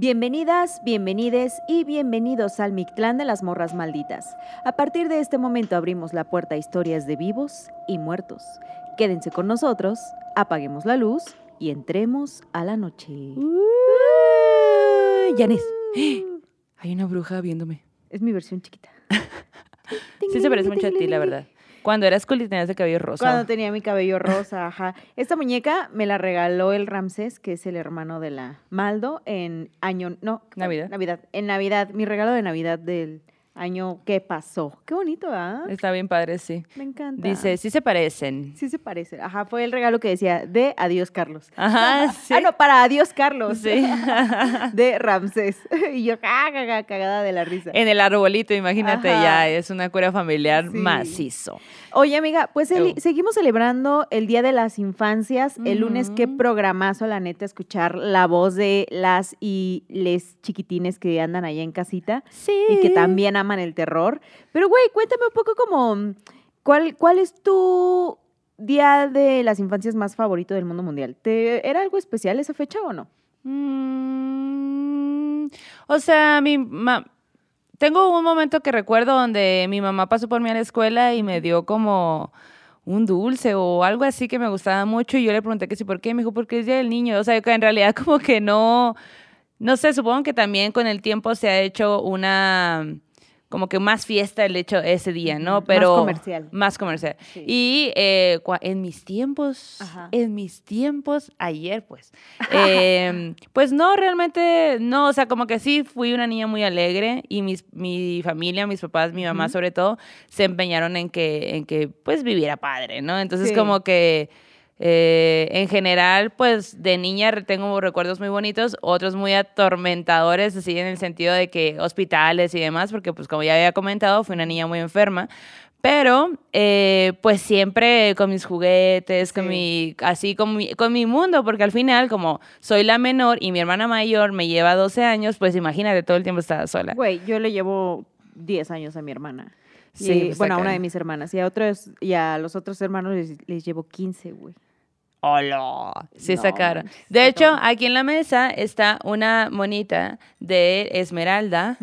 Bienvenidas, bienvenides y bienvenidos al Mictlán de las Morras Malditas. A partir de este momento abrimos la puerta a historias de vivos y muertos. Quédense con nosotros, apaguemos la luz y entremos a la noche. Yanis, hay una bruja viéndome. Es mi versión chiquita. Sí se parece mucho a ti, la verdad. Cuando eras cool y tenías el cabello rosa. Cuando tenía mi cabello rosa, ajá. Esta muñeca me la regaló el Ramsés, que es el hermano de la Maldo, en año, no. Navidad. Navidad, en Navidad, mi regalo de Navidad del año que pasó. Qué bonito, ¿ah? Está bien padre, sí. Me encanta. Dice, sí se parecen. Sí se parece. Ajá, fue el regalo que decía de Adiós Carlos. Ajá, sí. Ah, no, para Adiós Carlos. Sí. De Ramsés. Y yo caga, cagada de la risa. En el arbolito, imagínate, Ajá. ya es una cura familiar Sí. macizo. Oye, amiga, pues el- seguimos celebrando el Día de las Infancias. El lunes, qué programazo, la neta, escuchar la voz de las y les chiquitines que andan allá en casita Sí. y que también aman el terror. Pero, güey, cuéntame un poco como, ¿cuál, cuál es tu Día de las Infancias más favorito del mundo mundial? ¿Te, ¿Era algo especial esa fecha o no? Mm, o sea, mi ma- tengo un momento que recuerdo donde mi mamá pasó por mí a la escuela y me dio como un dulce o algo así que me gustaba mucho y yo le pregunté que sí, ¿por qué? Me dijo, porque es Día del Niño. O sea, que en realidad como que no, no sé, supongo que también con el tiempo se ha hecho una, como que más fiesta el hecho ese día, ¿no? más Pero comercial. Más comercial. Sí. Y eh, en mis tiempos, Ajá. en mis tiempos, ayer pues, em, pues no, realmente no, o sea, como que sí fui una niña muy alegre y mis, mi familia, mis papás, mi mamá sobre todo, se empeñaron en que, en que pues viviera padre, ¿no? Entonces Sí. como que eh, en general, pues de niña tengo recuerdos muy bonitos, otros muy atormentadores, así en el sentido de que hospitales y demás, porque pues como ya había comentado, fui una niña muy enferma. Pero, eh, pues siempre con mis juguetes, con Sí. mi, así con mi, con mi mundo, porque al final, como soy la menor y mi hermana mayor me lleva 12 años, pues imagínate, todo el tiempo estaba sola. Güey, yo le llevo 10 años a mi hermana. Y, Sí, pues, bueno, a una de mis hermanas. Y a otros, y a los otros hermanos les, les llevo 15, güey. ¡Hola! Sí, No sacaron. De hecho, todo. aquí en la mesa está una monita de Esmeralda,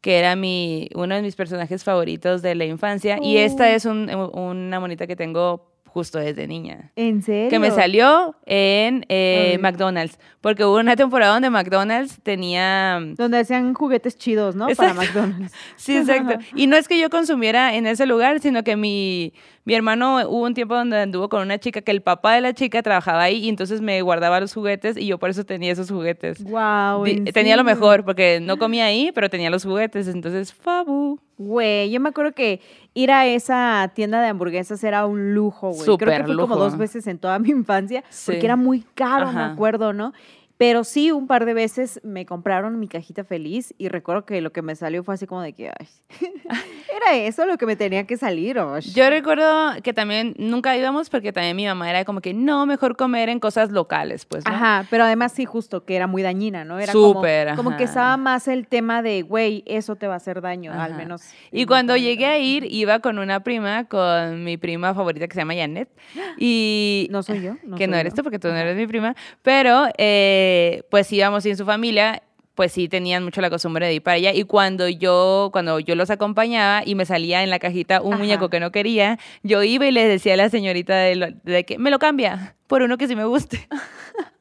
que era mi, uno de mis personajes favoritos de la infancia. Y esta Oh. es un- una monita que tengo justo desde niña. ¿En serio? Que me salió en eh. McDonald's. Porque hubo una temporada donde McDonald's tenía... Donde hacían juguetes chidos, ¿no? Exacto. Para McDonald's. Sí, exacto. Y no es que yo consumiera en ese lugar, sino que mi, mi hermano hubo un tiempo donde anduvo con una chica que el papá de la chica trabajaba ahí y entonces me guardaba los juguetes y yo por eso tenía esos juguetes. Wow. Tenía lo mejor porque no comía ahí, pero tenía los juguetes, entonces fabu. Güey, yo me acuerdo que ir a esa tienda de hamburguesas era un lujo, güey. Creo que fui como dos veces en toda mi infancia, Sí. porque era muy caro, me acuerdo, ¿no? Pero sí, un par de veces me compraron mi cajita feliz y recuerdo que lo que me salió fue así como de que, ay, era eso lo que me tenía que salir, osh. Yo recuerdo que también nunca íbamos porque también mi mamá era como que no, mejor comer en cosas locales, pues. ¿no? Ajá, pero además sí, justo, que era muy dañina, ¿no? Era como- Súper, como, que ajá. estaba más el tema de, güey, eso te va a hacer daño, al menos. Y cuando llegué a ir, iba con una prima, con mi prima favorita que se llama Janet. Y No soy yo. que no eres yo. tú porque tú no eres mi prima, pero eh, pues íbamos en su familia pues sí tenían mucho la costumbre de ir para allá y cuando yo cuando yo los acompañaba y me salía en la cajita un Ajá. muñeco que no quería, yo iba y le decía a la señorita de, lo- de que me lo cambia por uno que sí me guste.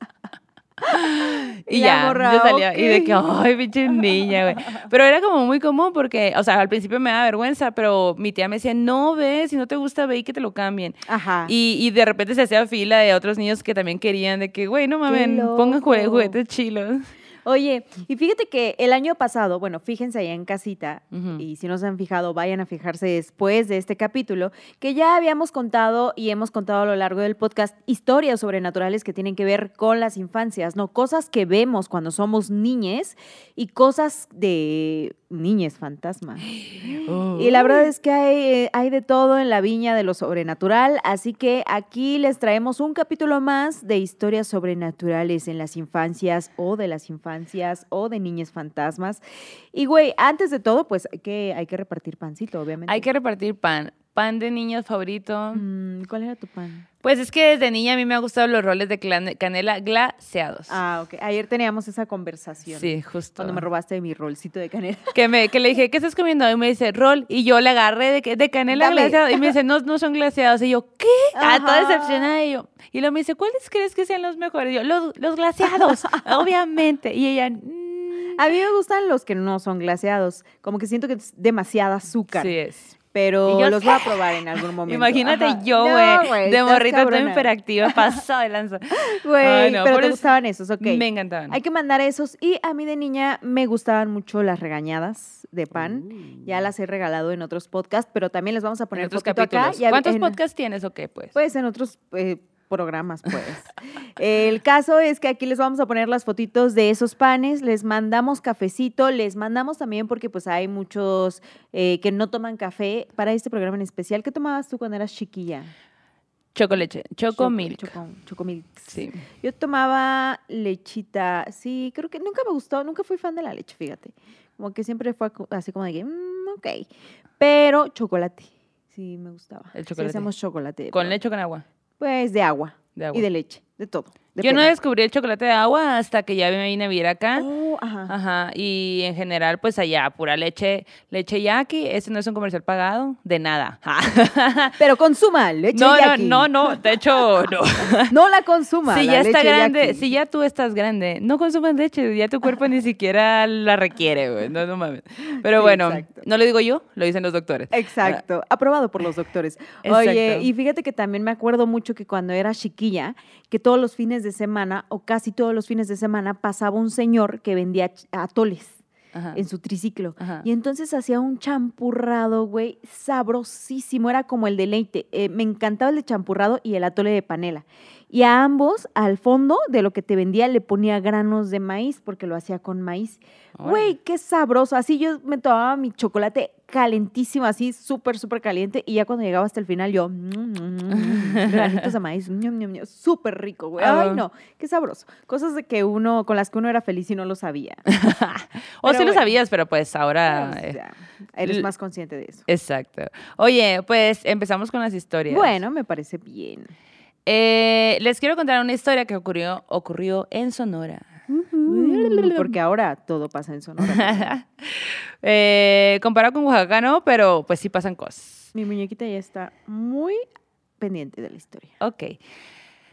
Y y ya, morra, yo salía y de que, ay, pinche niña, güey. Pero era como muy común porque, o sea, al principio me daba vergüenza, pero mi tía me decía, no, ve, si no te gusta, ve y que te lo cambien. Ajá. Y, y de repente se hacía fila de otros niños que también querían de que, güey, no mames, pongan juguetes chilos. Oye, y fíjate que el año pasado, bueno, fíjense allá en casita, y si no se han fijado, vayan a fijarse después de este capítulo, que ya habíamos contado y hemos contado a lo largo del podcast historias sobrenaturales que tienen que ver con las infancias, ¿no? Cosas que vemos cuando somos niñes y cosas de niñes fantasma. Y la verdad es que hay, eh, hay de todo en la viña de lo sobrenatural, así que aquí les traemos un capítulo más de historias sobrenaturales en las infancias o de las infancias o de niñas fantasmas. Y güey, antes de todo, pues que, hay que repartir pancito, obviamente. Hay que repartir pan. Pan de niños favorito. Mm, ¿Cuál era tu pan? Pues es que desde niña a mí me han gustado los roles de canela glaseados. Ah, ok. Ayer teníamos esa conversación. sí, justo. Cuando me robaste de mi rolcito de canela. que, me, que le dije, ¿qué estás comiendo? Y me dice, rol. Y yo le agarré de, de canela Dame. glaseado. Y me dice, no, no son glaseados. Y yo, ¿qué? Ah, toda decepcionada. Y yo, y luego me dice, ¿cuáles crees que sean los mejores? Y yo, los, los glaseados, obviamente. Y ella, "Mm". A mí me gustan los que no son glaseados. Como que siento que es demasiada azúcar. Sí es. Pero yo, los voy a probar en algún momento. Imagínate Ajá. yo, No, güey, de morrita toda hiperactiva, pasada de lanza. Güey, no, pero te eso- gustaban esos, ok. Me encantaban. Hay que mandar esos. Y a mí de niña me gustaban mucho las regañadas de pan. Ya las he regalado en otros podcasts, pero también les vamos a en poner otros fotito acá. capítulos. y a- ¿Cuántos en- podcasts tienes o qué, pues? Pues en otros eh, programas, pues. El caso es que aquí les vamos a poner las fotitos de esos panes, les mandamos cafecito, les mandamos también porque pues hay muchos eh, que no toman café para este programa en especial. ¿Qué tomabas tú cuando eras chiquilla? Chocoleche, chocomilk. Choco, chocomilk. Sí. Yo tomaba lechita, sí, creo que nunca me gustó, nunca fui fan de la leche, fíjate. Como que siempre fue así como de que, mm, ok. Pero chocolate, sí me gustaba. El Sí, chocolate. hacemos chocolate. ¿Con pero- leche o con agua? Pues de agua. De agua. Y de leche, de todo. Yo no descubrí el chocolate de agua hasta que ya me vine a vivir acá. Oh, ajá. Ajá, y en general, pues allá, pura leche, leche yaqui, ese no es un comercial pagado, de nada. Pero consuma leche no, no, yaqui. no, no, de hecho, no. No la consuma. si la ya está grande, yaqui. si ya tú estás grande, no consumas leche, ya tu cuerpo ni siquiera la requiere, güey, no, no mames. Pero Sí, bueno, exacto. no lo digo yo, lo dicen los doctores. Exacto, aprobado por los doctores. Oye, y fíjate que también me acuerdo mucho que cuando era chiquilla, que todos los fines de semana, o casi todos los fines de semana, pasaba un señor que vendía atoles Ajá. en su triciclo. Ajá. Y entonces hacía un champurrado, güey, sabrosísimo, era como el deleite. Eh, me encantaba el de champurrado y el atole de panela. Y a ambos, al fondo de lo que te vendía, le ponía granos de maíz, porque lo hacía con maíz. Güey, qué sabroso. Así yo me tomaba mi chocolate calentísimo, así súper, súper caliente. Y ya cuando llegaba hasta el final, yo, mm, mm, mm, granitos de maíz, súper rico, güey. Ah. Ay, no, qué sabroso. Cosas de que uno, con las que uno era feliz y no lo sabía. o sí lo sabías, pero pues ahora... Pero, eh, eres más consciente de eso. Exacto. Oye, pues empezamos con las historias. Bueno, me parece bien. Eh, les quiero contar una historia que ocurrió, ocurrió en Sonora. Porque ahora todo pasa en Sonora. eh, comparado con Oaxaca, no, pero pues sí pasan cosas. Mi muñequita ya está muy pendiente de la historia. Ok.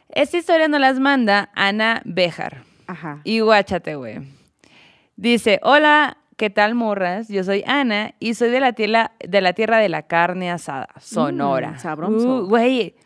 Esta historia nos las manda Ana Bejar. Ajá. Y guáchate, güey. Dice, hola, ¿qué tal, morras? Yo soy Ana y soy de la tierra de la, tierra de la carne asada, Sonora. Mm, sabroso. Uh, Güey,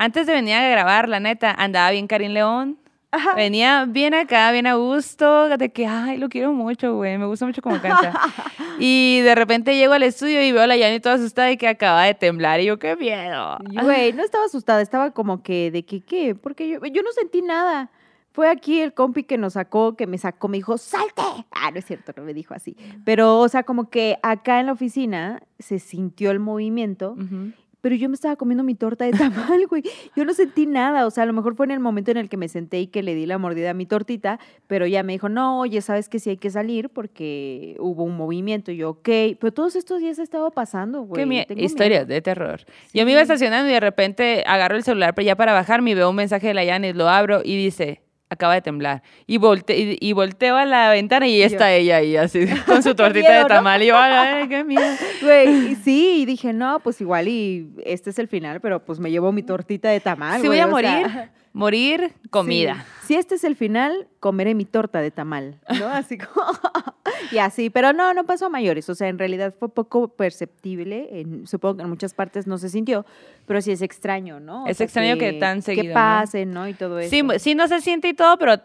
antes de venir a grabar, la neta, andaba bien Karim León. Ajá. Venía bien acá, bien a gusto, de que, ay, lo quiero mucho, güey, me gusta mucho cómo canta. y de repente llego al estudio y veo a la Yani toda asustada y que acaba de temblar. Y yo, qué miedo. Güey, no estaba asustada, estaba como que de que, ¿qué? Porque yo, yo no sentí nada. Fue aquí el compi que nos sacó, que me sacó, me dijo, ¡salte! Ah, no es cierto, no me dijo así. Pero, o sea, como que acá en la oficina se sintió el movimiento, Ujú. Pero yo me estaba comiendo mi torta de tamal, güey. Yo no sentí nada, o sea, a lo mejor fue en el momento en el que me senté y que le di la mordida a mi tortita, pero ya me dijo, no, oye, sabes que sí hay que salir porque hubo un movimiento. Y yo, ok, pero todos estos días ha estado pasando, güey. Qué historias miedo". de terror. Yo me iba estacionando y de repente agarro el celular pero ya para bajarme y veo un mensaje de la Yanis, lo abro y dice, acaba de temblar. Y, volte y, y volteo a la ventana y está ella ahí así, con su tortita miedo, de ¿no? tamal. Y yo, ay, qué miedo. Güey, y sí, y dije, no, pues igual y este es el final, pero pues me llevo mi tortita de tamal. Si güey, voy a sea, morir, comida. sí. Si este es el final, comeré mi torta de tamal, ¿no? Así como... y así, pero no, no pasó a mayores, o sea, en realidad fue poco perceptible, en- supongo que en muchas partes no se sintió, pero sí es extraño, ¿no? O Es sea, extraño que tan seguido, Que ¿no? pase, ¿no? Y todo eso. Sí, sí no se siente y todo, pero,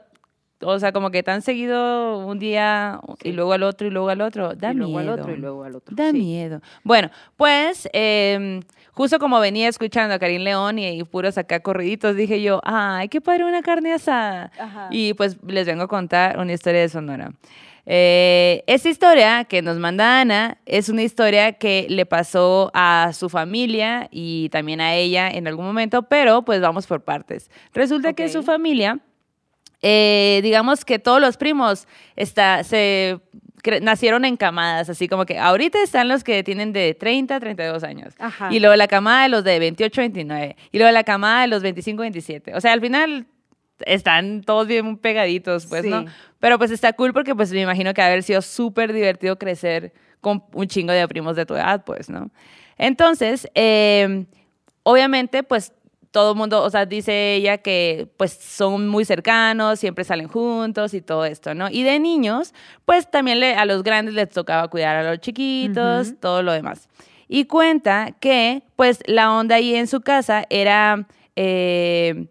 o sea, como que tan seguido un día y luego al otro y luego al otro, da y luego miedo. al otro y luego al otro. Da sí. miedo. Bueno, pues em, justo como venía escuchando a Karim León y, y puros acá corriditos, dije yo, ay, qué padre una carne asada. Ajá. Y pues les vengo a contar una historia de Sonora. Eh, esta historia que nos manda Ana es una historia que le pasó a su familia y también a ella en algún momento, pero pues vamos por partes. Resulta que su familia, eh, digamos que todos los primos está, se nacieron en camadas, así como que ahorita están los que tienen de 30 a 32 años. Ajá. Y luego la camada de los de 28 a 29. Y luego la camada de los 25 a 27. O sea, al final están todos bien pegaditos, pues, ¿no? Sí. Pero pues está cool porque pues me imagino que ha haber sido súper divertido crecer con un chingo de primos de tu edad, pues, ¿no? Entonces, eh, obviamente, pues todo el mundo, o sea, dice ella que pues son muy cercanos, siempre salen juntos y todo esto, ¿no? Y de niños, pues también le- a los grandes les tocaba cuidar a los chiquitos, todo lo demás. Y cuenta que pues la onda ahí en su casa era eh,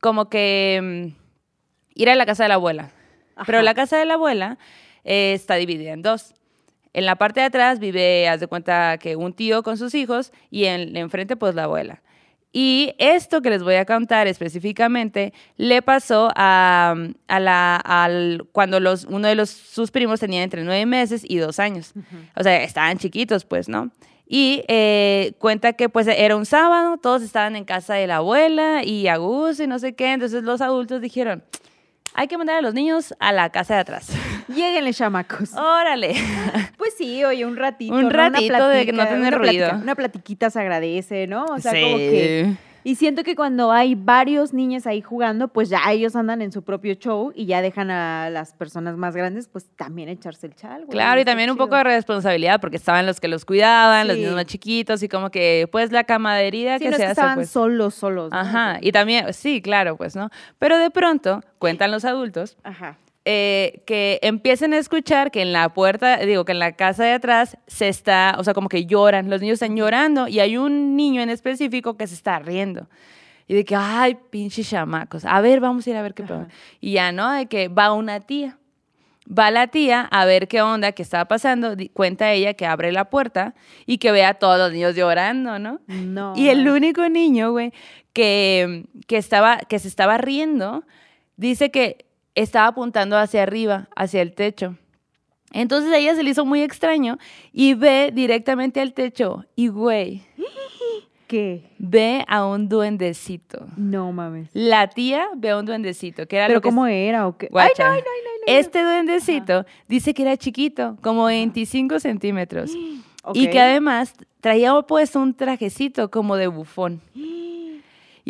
como que mm, ir a la casa de la abuela. Pero la casa de la abuela eh, está dividida en dos. En la parte de atrás vive, haz de cuenta que un tío con sus hijos y en enfrente pues la abuela. Y esto que les voy a contar específicamente le pasó a, a la, al, cuando los, uno de los, sus primos tenía entre nueve meses y dos años. O sea, estaban chiquitos, pues, ¿no? Y eh, cuenta que pues era un sábado, todos estaban en casa de la abuela y a gusto y no sé qué. Entonces los adultos dijeron, hay que mandar a los niños a la casa de atrás. Lléguenle, chamacos. Órale. Pues sí, oye, un ratito. Un ¿no? Una ratito de que no tener una platica- ruido. Una platiquita se agradece, ¿no? O sea, Sí. como que. Y siento que cuando hay varios niños ahí jugando, pues ya ellos andan en su propio show y ya dejan a las personas más grandes, pues también echarse el chal. güey, Claro, y también un chido. poco de responsabilidad porque estaban los que los cuidaban, los niños más chiquitos y como que pues la camadería Sí, que no es se que hace estaban pues. solos, solos. ¿no? Ajá, y también, sí, claro, pues, ¿no? Pero de pronto, cuentan los adultos, Ajá. Eh, que empiecen a escuchar que en la puerta, digo, que en la casa de atrás se está, o sea, como que lloran, los niños están llorando y hay un niño en específico que se está riendo. Y de que, ay, pinches chamacos, a ver, vamos a ir a ver qué. Ajá. Y ya, ¿no? De que va una tía. Va la tía a ver qué onda, qué estaba pasando. Cuenta ella que abre la puerta y que ve a todos los niños llorando, ¿no? No. Y el único niño, güey, que, que, estaba, que se estaba riendo, dice que estaba apuntando hacia arriba, hacia el techo. Entonces a ella se le hizo muy extraño y ve directamente al techo y, güey, ¿Qué? ve a un duendecito. No mames. La tía ve a un duendecito, que era ¿Pero lo que... cómo era o qué? Guacha. Ay, no, ay, no, ay, no, no. Este duendecito dice que era chiquito, como 25 centímetros. Y que además traía puesto un trajecito como de bufón.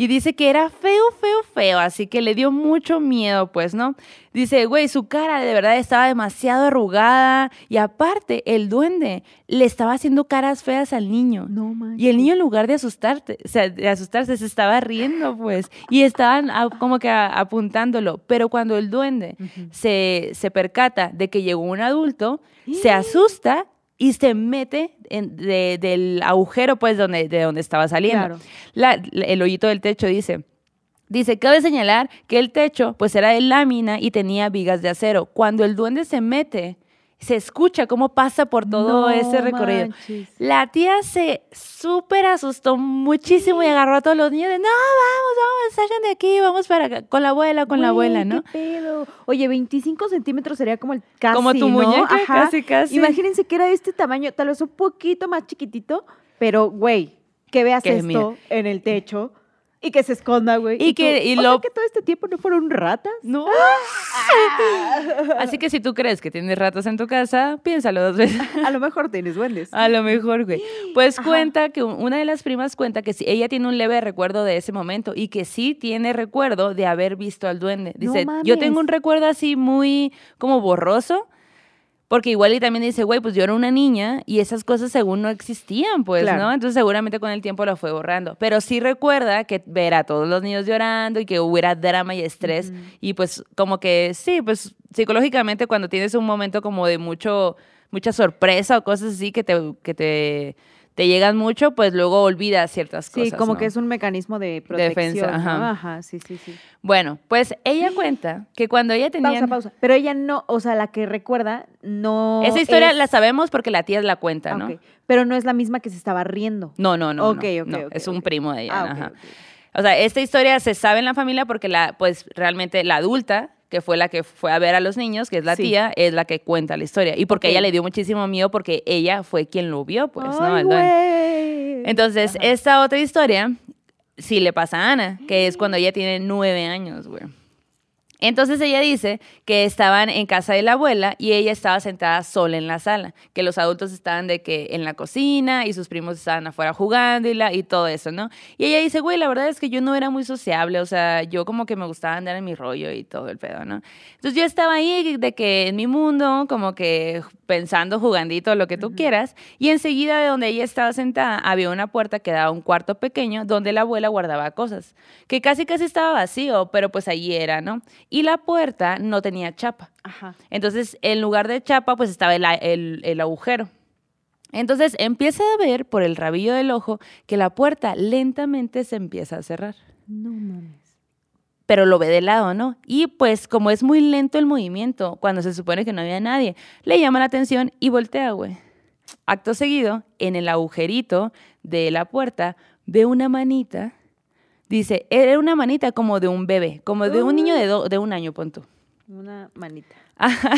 Y dice que era feo, feo, feo, así que le dio mucho miedo, pues, ¿no? Dice, güey, su cara de verdad estaba demasiado arrugada y aparte el duende le estaba haciendo caras feas al niño. No. Y el niño en lugar de asustarte, o sea, de asustarse, se estaba riendo, pues. Y estaban a- como que a- apuntándolo. Pero cuando el duende se, se percata de que llegó un adulto, se asusta y se mete en- de- del agujero, pues, donde, de donde estaba saliendo. Claro. La- la- el hoyito del techo dice... Dice, cabe señalar que el techo pues era de lámina y tenía vigas de acero. Cuando el duende se mete, se escucha cómo pasa por todo No ese recorrido. manches. La tía se súper asustó muchísimo y agarró a todos los niños de, no, vamos, vamos, salgan de aquí, vamos para acá, con la abuela, con la abuela, ¿no? ¿Qué pedo? Oye, 25 centímetros sería como el casi, Como tu ¿no? muñeca, Ajá. casi, casi. Imagínense que era de este tamaño, tal vez un poquito más chiquitito, pero, güey, que veas Que esto mira. en el techo y que se esconda, güey. Y que- tú, y lo- que todo este tiempo no fueron ratas. No. Así que si tú crees que tienes ratas en tu casa, piénsalo dos veces. A lo mejor tienes duendes. A lo mejor, güey. Pues Ajá. cuenta que un- una de las primas cuenta que ella tiene un leve recuerdo de ese momento y que sí tiene recuerdo de haber visto al duende. No Dice, yo tengo un recuerdo así muy como borroso. Porque igual y también dice, güey, pues yo era una niña y esas cosas según no existían, pues, Claro. ¿no? Entonces seguramente con el tiempo lo fue borrando. Pero sí recuerda que ver a todos los niños llorando y que hubiera drama y estrés. Y pues como que sí, pues psicológicamente cuando tienes un momento como de mucho, mucha sorpresa o cosas así que te, que te, te llegan mucho, pues luego olvidas ciertas Sí, cosas. como ¿no? que es un mecanismo de Defensa, protección. ¿no? ajá. Ajá, sí, sí, sí. Bueno, pues ella cuenta que cuando ella tenía... Pausa, pausa. Pero ella no, o sea, la que recuerda no. Esa historia es- la sabemos porque la tía la cuenta, ¿no? Ok, Pero no es la misma que se estaba riendo. No, no, no. Ok, no, ok, no, ok, es un primo de ella. Ah, ajá. O sea, esta historia se sabe en la familia porque la, pues realmente la adulta, que fue la que fue a ver a los niños, que es la Sí. tía, es la que cuenta la historia. Y porque ella le dio muchísimo miedo porque ella fue quien lo vio, pues, ¿no? El duende. Entonces, Ajá. esta otra historia sí le pasa a Ana, que es cuando ella tiene nueve años, güey. Entonces ella dice que estaban en casa de la abuela y ella estaba sentada sola en la sala, que los adultos estaban de que en la cocina y sus primos estaban afuera jugando y, la, y todo eso, ¿no? Y ella dice, güey, la verdad es que yo no era muy sociable, o sea, yo como que me gustaba andar en mi rollo y todo el pedo, ¿no? Entonces yo estaba ahí de que en mi mundo, como que pensando, jugandito, lo que tú quieras, y enseguida de donde ella estaba sentada había una puerta que daba a un cuarto pequeño donde la abuela guardaba cosas, que casi casi estaba vacío, pero pues allí era, ¿no? y la puerta no tenía chapa. Entonces, en lugar de chapa, pues estaba el, agujero. Entonces empieza a ver por el rabillo del ojo que la puerta lentamente se empieza a cerrar. No mames. Pero lo ve de lado, ¿no? Y pues como es muy lento el movimiento, cuando se supone que no había nadie, le llama la atención y voltea, güey. Acto seguido, en el agujerito de la puerta, ve una manita Dice, era una manita como de un bebé, como de un niño de, de un año, punto. Una manita. Ajá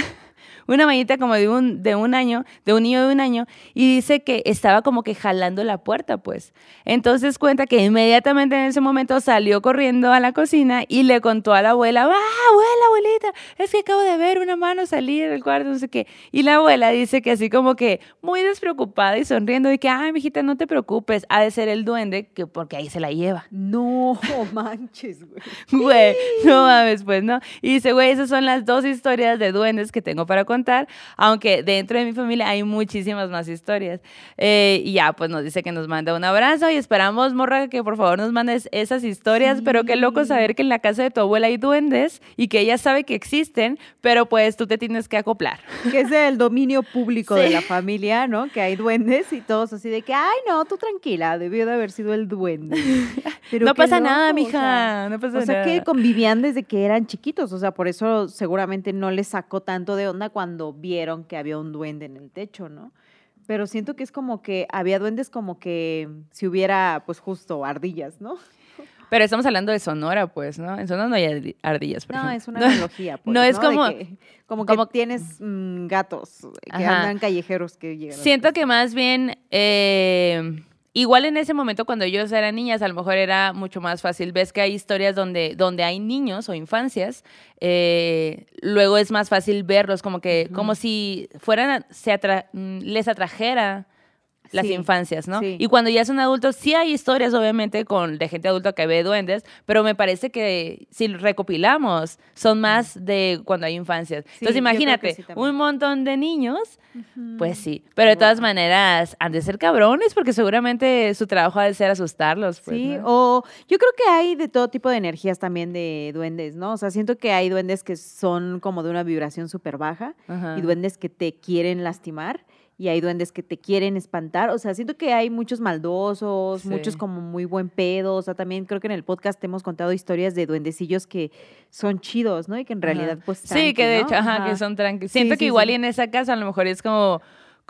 una manita como de un, de un año, de un niño de un año, y dice que estaba como que jalando la puerta, pues. Entonces cuenta que inmediatamente en ese momento salió corriendo a la cocina y le contó a la abuela, ¡ah, abuela, abuelita! Es que acabo de ver una mano salir del cuarto, no sé qué. Y la abuela dice que así como que muy despreocupada y sonriendo, y que, ay, mijita, no te preocupes, ha de ser el duende, que porque ahí se la lleva. No manches, güey. Güey, no mames, pues, ¿no? Y dice, güey, esas son las dos historias de duendes que tengo para contar, aunque dentro de mi familia hay muchísimas más historias. Eh, y ya, pues nos dice que nos manda un abrazo y esperamos, morra, que por favor nos mandes esas historias, pero qué loco saber que en la casa de tu abuela hay duendes y que ella sabe que existen, pero pues tú te tienes que acoplar. Que es el dominio público de la familia, ¿no? Que hay duendes y todos así de que, ay, no, tú tranquila, debió de haber sido el duende. Pero no pasa nada, mija, no pasa nada. O sea, que convivían desde que eran chiquitos, o sea, por eso seguramente no les sacó tanto de onda cuando vieron que había un duende en el techo, ¿no? Pero siento que es como que había duendes como que si hubiera, pues justo, ardillas, ¿no? Pero estamos hablando de Sonora, pues, ¿no? En Sonora no hay ardillas, por No, es una analogía, pues, No es como... como que tienes mm, gatos que andan callejeros que llegan. Siento que más bien... Eh, Igual en ese momento cuando ellos eran niñas, a lo mejor era mucho más fácil. Ves que hay historias donde, donde hay niños o infancias, eh, luego es más fácil verlos como que, como si fueran, se les atrajera las infancias, ¿no? Y cuando ya son adultos, sí hay historias, obviamente, con de gente adulta que ve duendes, pero me parece que si recopilamos, son más de cuando hay infancias. Entonces, imagínate, un montón de niños, pues sí. Pero de todas maneras, han de ser cabrones, porque seguramente su trabajo ha de ser asustarlos. Pues, sí, o yo creo que hay de todo tipo de energías también de duendes, ¿no? O sea, siento que hay duendes que son como de una vibración súper baja y duendes que te quieren lastimar y hay duendes que te quieren espantar. O sea, siento que hay muchos maldosos, muchos como muy buen pedo. O sea, también creo que en el podcast te hemos contado historias de duendecillos que son chidos, ¿no? Y que en realidad, pues. sí, que de hecho, ajá, que son tranquilos. Siento que igual y en esa casa a lo mejor es como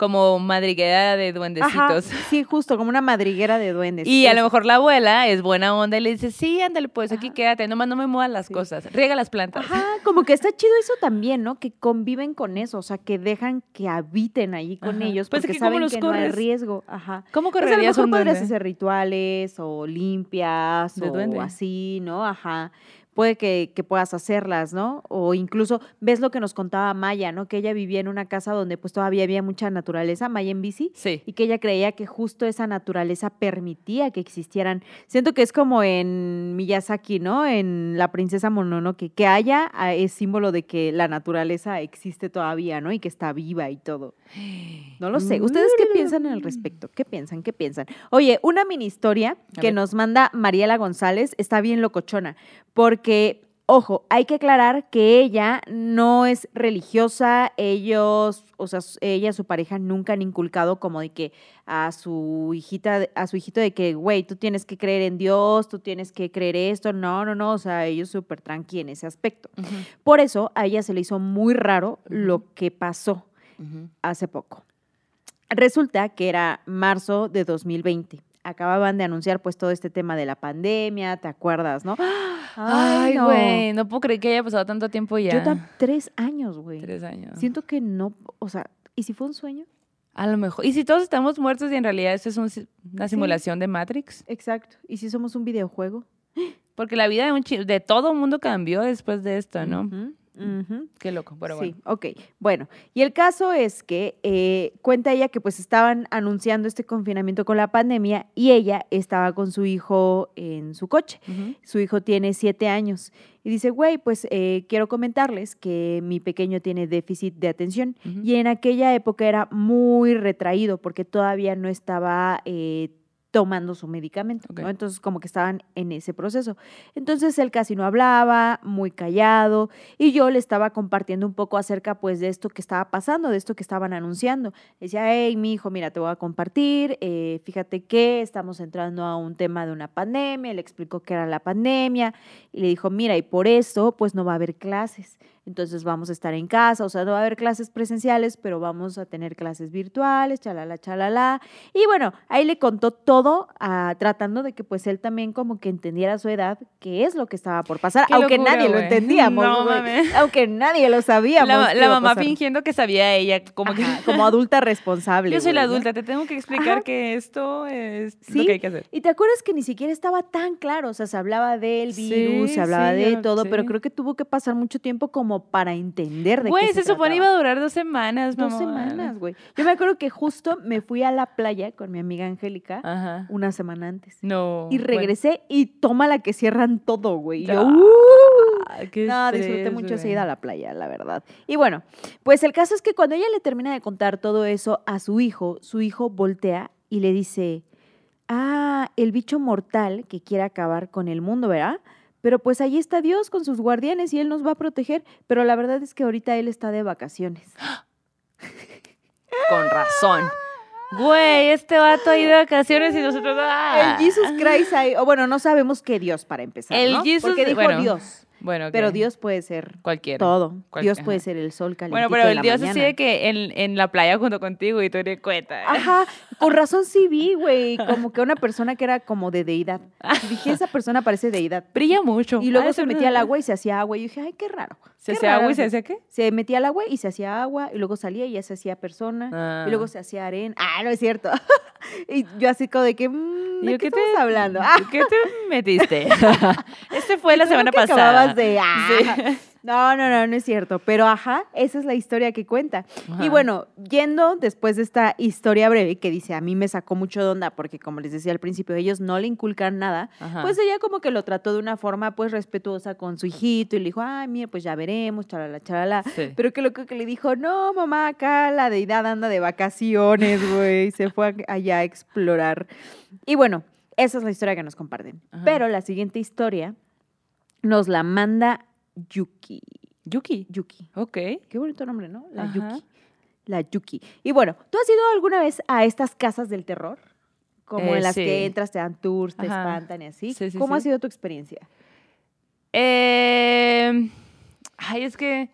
como madriguera de duendecitos. sí, justo, como una madriguera de duendes. Y a lo mejor la abuela es buena onda y le dice, sí, ándale, pues aquí quédate, nomás no me muevas las cosas, riega las plantas. Ajá, como que está chido eso también, ¿no? Que conviven con eso, o sea, que dejan que habiten ahí con ellos, pues porque saben que no hay riesgo. Ajá. ¿Cómo correrías pues a lo mejor podrías hacer rituales o limpias o así, ¿no? Ajá puede que, que, puedas hacerlas, ¿no? O incluso ves lo que nos contaba Maya, ¿no? Que ella vivía en una casa donde pues todavía había mucha naturaleza, Maya en bici, sí. y que ella creía que justo esa naturaleza permitía que existieran. Siento que es como en Miyazaki, ¿no? En La princesa Mononoke, que haya ah, es símbolo de que la naturaleza existe todavía, ¿no? Y que está viva y todo. No lo sé. ¿Ustedes qué piensan al respecto? ¿Qué piensan? ¿Qué piensan? Oye, una mini historia que nos manda Mariela González está bien locochona, porque, ojo, hay que aclarar que ella no es religiosa, ellos, o sea, ella su pareja nunca han inculcado como de que a su hijita, a su hijito de que, güey, tú tienes que creer en Dios, tú tienes que creer esto, no, no, no, o sea, ellos súper tranqui en ese aspecto. Por eso a ella se le hizo muy raro lo que pasó hace poco. Resulta que era marzo de 2020 acababan de anunciar pues todo este tema de la pandemia, ¿te acuerdas, no? Ay, güey, no. puedo creer que haya pasado tanto tiempo ya. Yo tres años, güey. Tres años. Siento que no, o sea, ¿y si fue un sueño? A lo mejor. ¿Y si todos estamos muertos y en realidad esto es una simulación de Matrix? Exacto. ¿Y si somos un videojuego? Porque la vida de, un de todo mundo cambió después de esto, ¿no? Qué loco, pero sí, bueno. ok. Bueno, y el caso es que eh, cuenta ella que pues estaban anunciando este confinamiento con la pandemia y ella estaba con su hijo en su coche. Su hijo tiene siete años y dice, güey, pues eh, quiero comentarles que mi pequeño tiene déficit de atención y en aquella época era muy retraído porque todavía no estaba eh, tomando su medicamento. Entonces como que estaban en ese proceso. Entonces él casi no hablaba, muy callado y yo le estaba compartiendo un poco acerca pues de esto que estaba pasando, de esto que estaban anunciando. Decía, hey, mi hijo, mira, te voy a compartir, eh, fíjate que estamos entrando a un tema de una pandemia, le explicó que era la pandemia y le dijo, mira, y por eso pues no va a haber clases. Entonces vamos a estar en casa, o sea, no va a haber clases presenciales, pero vamos a tener clases virtuales, chalala, chalala. Y bueno, ahí le contó todo, ah, tratando de que pues él también como que entendiera a su edad qué es lo que estaba por pasar, Qué aunque locura, nadie lo güey. entendíamos, No aunque nadie lo sabíamos. La, la mamá fingiendo que sabía ella, como que... Como adulta responsable. Yo soy la adulta, te tengo que explicar Ajá. que esto es lo Sí, que hay que hacer. Y te acuerdas que ni siquiera estaba tan claro, o sea, se hablaba del Sí, virus, se hablaba sí, de todo, pero creo que tuvo que pasar mucho tiempo como para entender de Güey, qué se, se, supone iba a durar dos semanas, Dos mamá. semanas, güey. Yo me acuerdo que justo me fui a la playa con mi amiga Angélica Ajá. una semana antes. No. Y bueno. regresé y toma la que cierran todo, güey. Y yo, Ah, "Uh". qué No, disfruté mucho esa ida a la playa, la verdad. Y bueno, pues el caso es que cuando ella le termina de contar todo eso a su hijo, su hijo voltea y le dice, ah, el bicho mortal que quiere acabar con el mundo, ¿verdad? Pero pues ahí está Dios con sus guardianes y Él nos va a proteger. Pero la verdad es que ahorita Él está de vacaciones. Con razón. Güey, este vato ha ido de vacaciones y nosotros. ¡ah! El Jesus Christ, ahí- o bueno, no sabemos qué Dios para empezar, El ¿no? Jesus- Porque dijo bueno, Dios, Bueno, pero. Dios puede ser Cualquiera. todo. Dios ajá. puede ser el sol caliente Bueno, pero el Dios así mañana. de que en, en la playa junto contigo y tú eres cuenta. Ajá, con razón sí vi, güey, como que una persona que era como de deidad. Y dije, esa persona parece deidad. Brilla mucho. Y luego Ah, se metía al agua y se hacía agua. Y yo dije, ay, qué raro. ¿Se hacía raro". agua y se hacía qué? Se metía al agua y se hacía agua, y luego salía y ya se hacía persona, Ah. y luego se hacía arena. Ah, no es cierto. y yo así como de que, mm, Y ¿de yo, qué, ¿qué te- estamos hablando? ¿Qué te metiste? este fue la semana pasada. De, ah. Sí. No, no, no, no es cierto. Pero ajá, esa es la historia que cuenta. Ajá. Y bueno, yendo después de esta historia breve que dice, a mí me sacó mucho de onda porque como les decía al principio, ellos no le inculcan nada, Ajá. pues ella como que lo trató de una forma pues respetuosa con su hijito y le dijo, ay, mire, pues ya veremos, chalala, chalala. Sí. Pero que lo que le dijo, no, mamá, acá la deidad anda de vacaciones, güey, se fue allá a explorar. Y bueno, esa es la historia que nos comparten. Ajá. Pero la siguiente historia nos la manda Yuki. Yuki. Yuki. Ok. Qué bonito nombre, ¿no? La Ajá. Yuki. La Yuki. Y bueno, ¿tú has ido alguna vez a estas casas del terror? Como Eh, en las sí. que entras, te dan tours, te Ajá. espantan y así. Sí, sí, ¿Cómo ha sido tu experiencia? Eh, ay, es que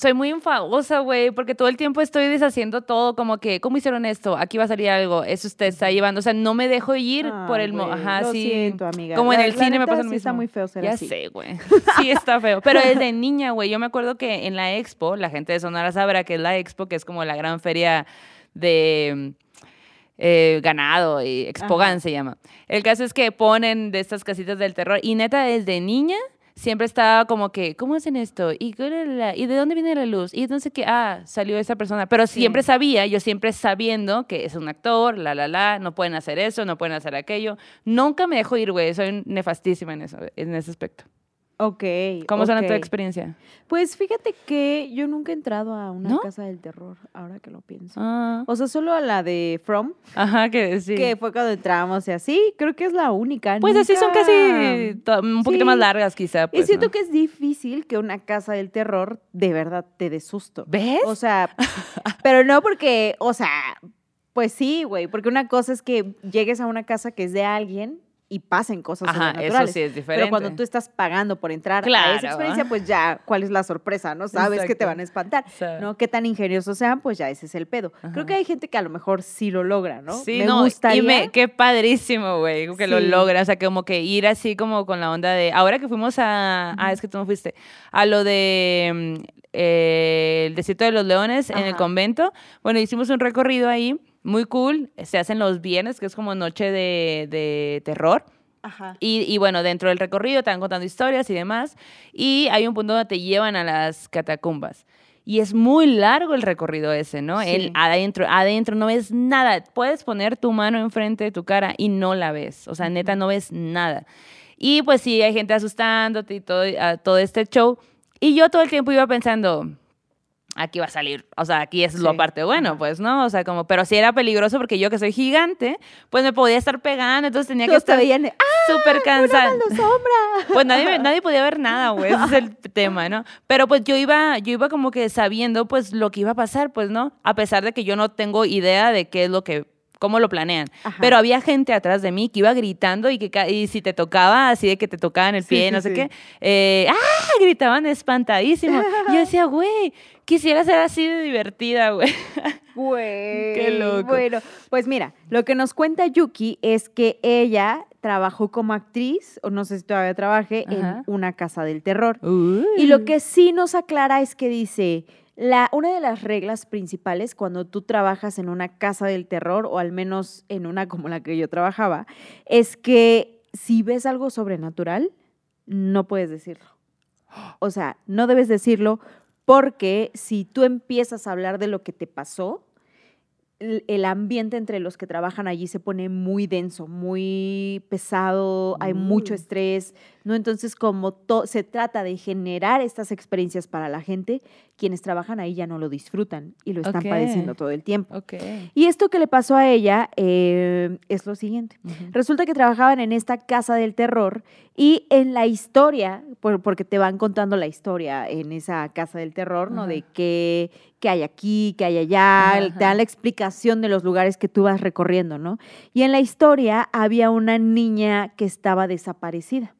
soy muy enfadosa, güey, porque todo el tiempo estoy deshaciendo todo, como que, ¿cómo hicieron esto? Aquí va a salir algo, eso usted está llevando, o sea, no me dejo ir por el... güey, Ajá, lo sí. siento, amiga. Como en el cine me pasa lo sí mismo. está muy feo ser ya así. sé, güey. Sí está feo. Pero desde niña, güey, yo me acuerdo que en la expo, la gente de Sonora sabrá que es la expo, que es como la gran feria de eh, ganado y Expogan Ajá. se llama. El caso es que ponen de estas casitas del terror y neta desde niña siempre estaba como que, ¿cómo hacen esto? ¿Y, cuál es la- ¿y de dónde viene la luz? Y sé qué, ah, salió esa persona. Pero Sí. siempre sabía, yo siempre sabiendo que es un actor, la, la, la, no pueden hacer eso, no pueden hacer aquello. Nunca me dejo ir, güey, soy nefastísima en eso, en ese aspecto. Ok. ¿Cómo suena tu experiencia? Pues fíjate que yo nunca he entrado a una ¿No? casa del terror, ahora que lo pienso. Ah, O sea, solo a la de From, ajá, que sí. que fue cuando entramos y así. Creo que es la única. Pues así son casi un poquito Sí. más largas quizá. y pues, siento ¿no? que es difícil que una casa del terror de verdad te dé susto. ¿Ves? O sea, pero no porque, o sea, pues sí, güey, porque una cosa es que llegues a una casa que es de alguien y pasen cosas Ajá, eso sobrenaturales. sí es diferente. Pero cuando tú estás pagando por entrar a esa experiencia, pues ya, ¿cuál es la sorpresa? ¿No? Sabes que te Exacto. van a espantar. ¿No? Qué tan ingeniosos sean, pues ya ese es el pedo. Creo Ajá. que hay gente que a lo mejor sí lo logra, ¿no? Sí, me no, gustaría. y me, qué padrísimo, güey, que lo logra, o sea, como que ir así como con la onda de, ahora que fuimos a, ah, es que tú no fuiste, a lo de eh, el desierto de los leones en el Ajá. convento, bueno, hicimos un recorrido ahí, muy cool, se hacen los viernes, que es como noche de, de terror, Ajá. Y, y bueno, dentro del recorrido te van contando historias y demás. Y hay un punto donde te llevan a las catacumbas. Y es muy largo el recorrido ese, ¿no? Sí. El adentro, adentro no ves nada. Puedes poner tu mano enfrente de tu cara y no la ves. O sea, neta, no ves nada. Y pues sí, hay gente asustándote y todo, a todo este show. Y yo todo el tiempo iba pensando, aquí va a salir, o sea, aquí es lo Sí. parte bueno, pues, ¿no? O sea, como, pero sí era peligroso porque yo que soy gigante, pues me podía estar pegando, entonces tenía que estar ¡ah, súper cansada. una sombra! Pues nadie, nadie podía ver nada, güey, ese es el tema, ¿no? Pero pues yo iba, yo iba como que sabiendo pues lo que iba a pasar, pues, ¿no? A pesar de que yo no tengo idea de qué es lo que, cómo lo planean. Ajá. Pero había gente atrás de mí que iba gritando y que y si te tocaba, así de que te tocaban el pie, sí, no sé sí. qué, eh, ¡ah! Gritaban espantadísimo. Yo decía, güey, quisiera ser así de divertida, güey. Güey. Qué loco. Bueno, pues mira, lo que nos cuenta Yuki es que ella trabajó como actriz, o no sé si todavía trabaje, Ajá. en una casa del terror. Y lo que sí nos aclara es que dice, la, una de las reglas principales cuando tú trabajas en una casa del terror, o al menos en una como la que yo trabajaba, es que si ves algo sobrenatural, no puedes decirlo. O sea, no debes decirlo porque si tú empiezas a hablar de lo que te pasó, el ambiente entre los que trabajan allí se pone muy denso, muy pesado, hay mucho Uh. estrés, ¿no? Entonces, como se trata de generar estas experiencias para la gente, quienes trabajan ahí ya no lo disfrutan y lo están padeciendo todo el tiempo. Y esto que le pasó a ella eh, es lo siguiente. Resulta que trabajaban en esta casa del terror y en la historia, por- porque te van contando la historia en esa casa del terror, ¿no? De qué, qué hay aquí, qué hay allá, te dan la explicación de los lugares que tú vas recorriendo, ¿no? Y en la historia había una niña que estaba desaparecida.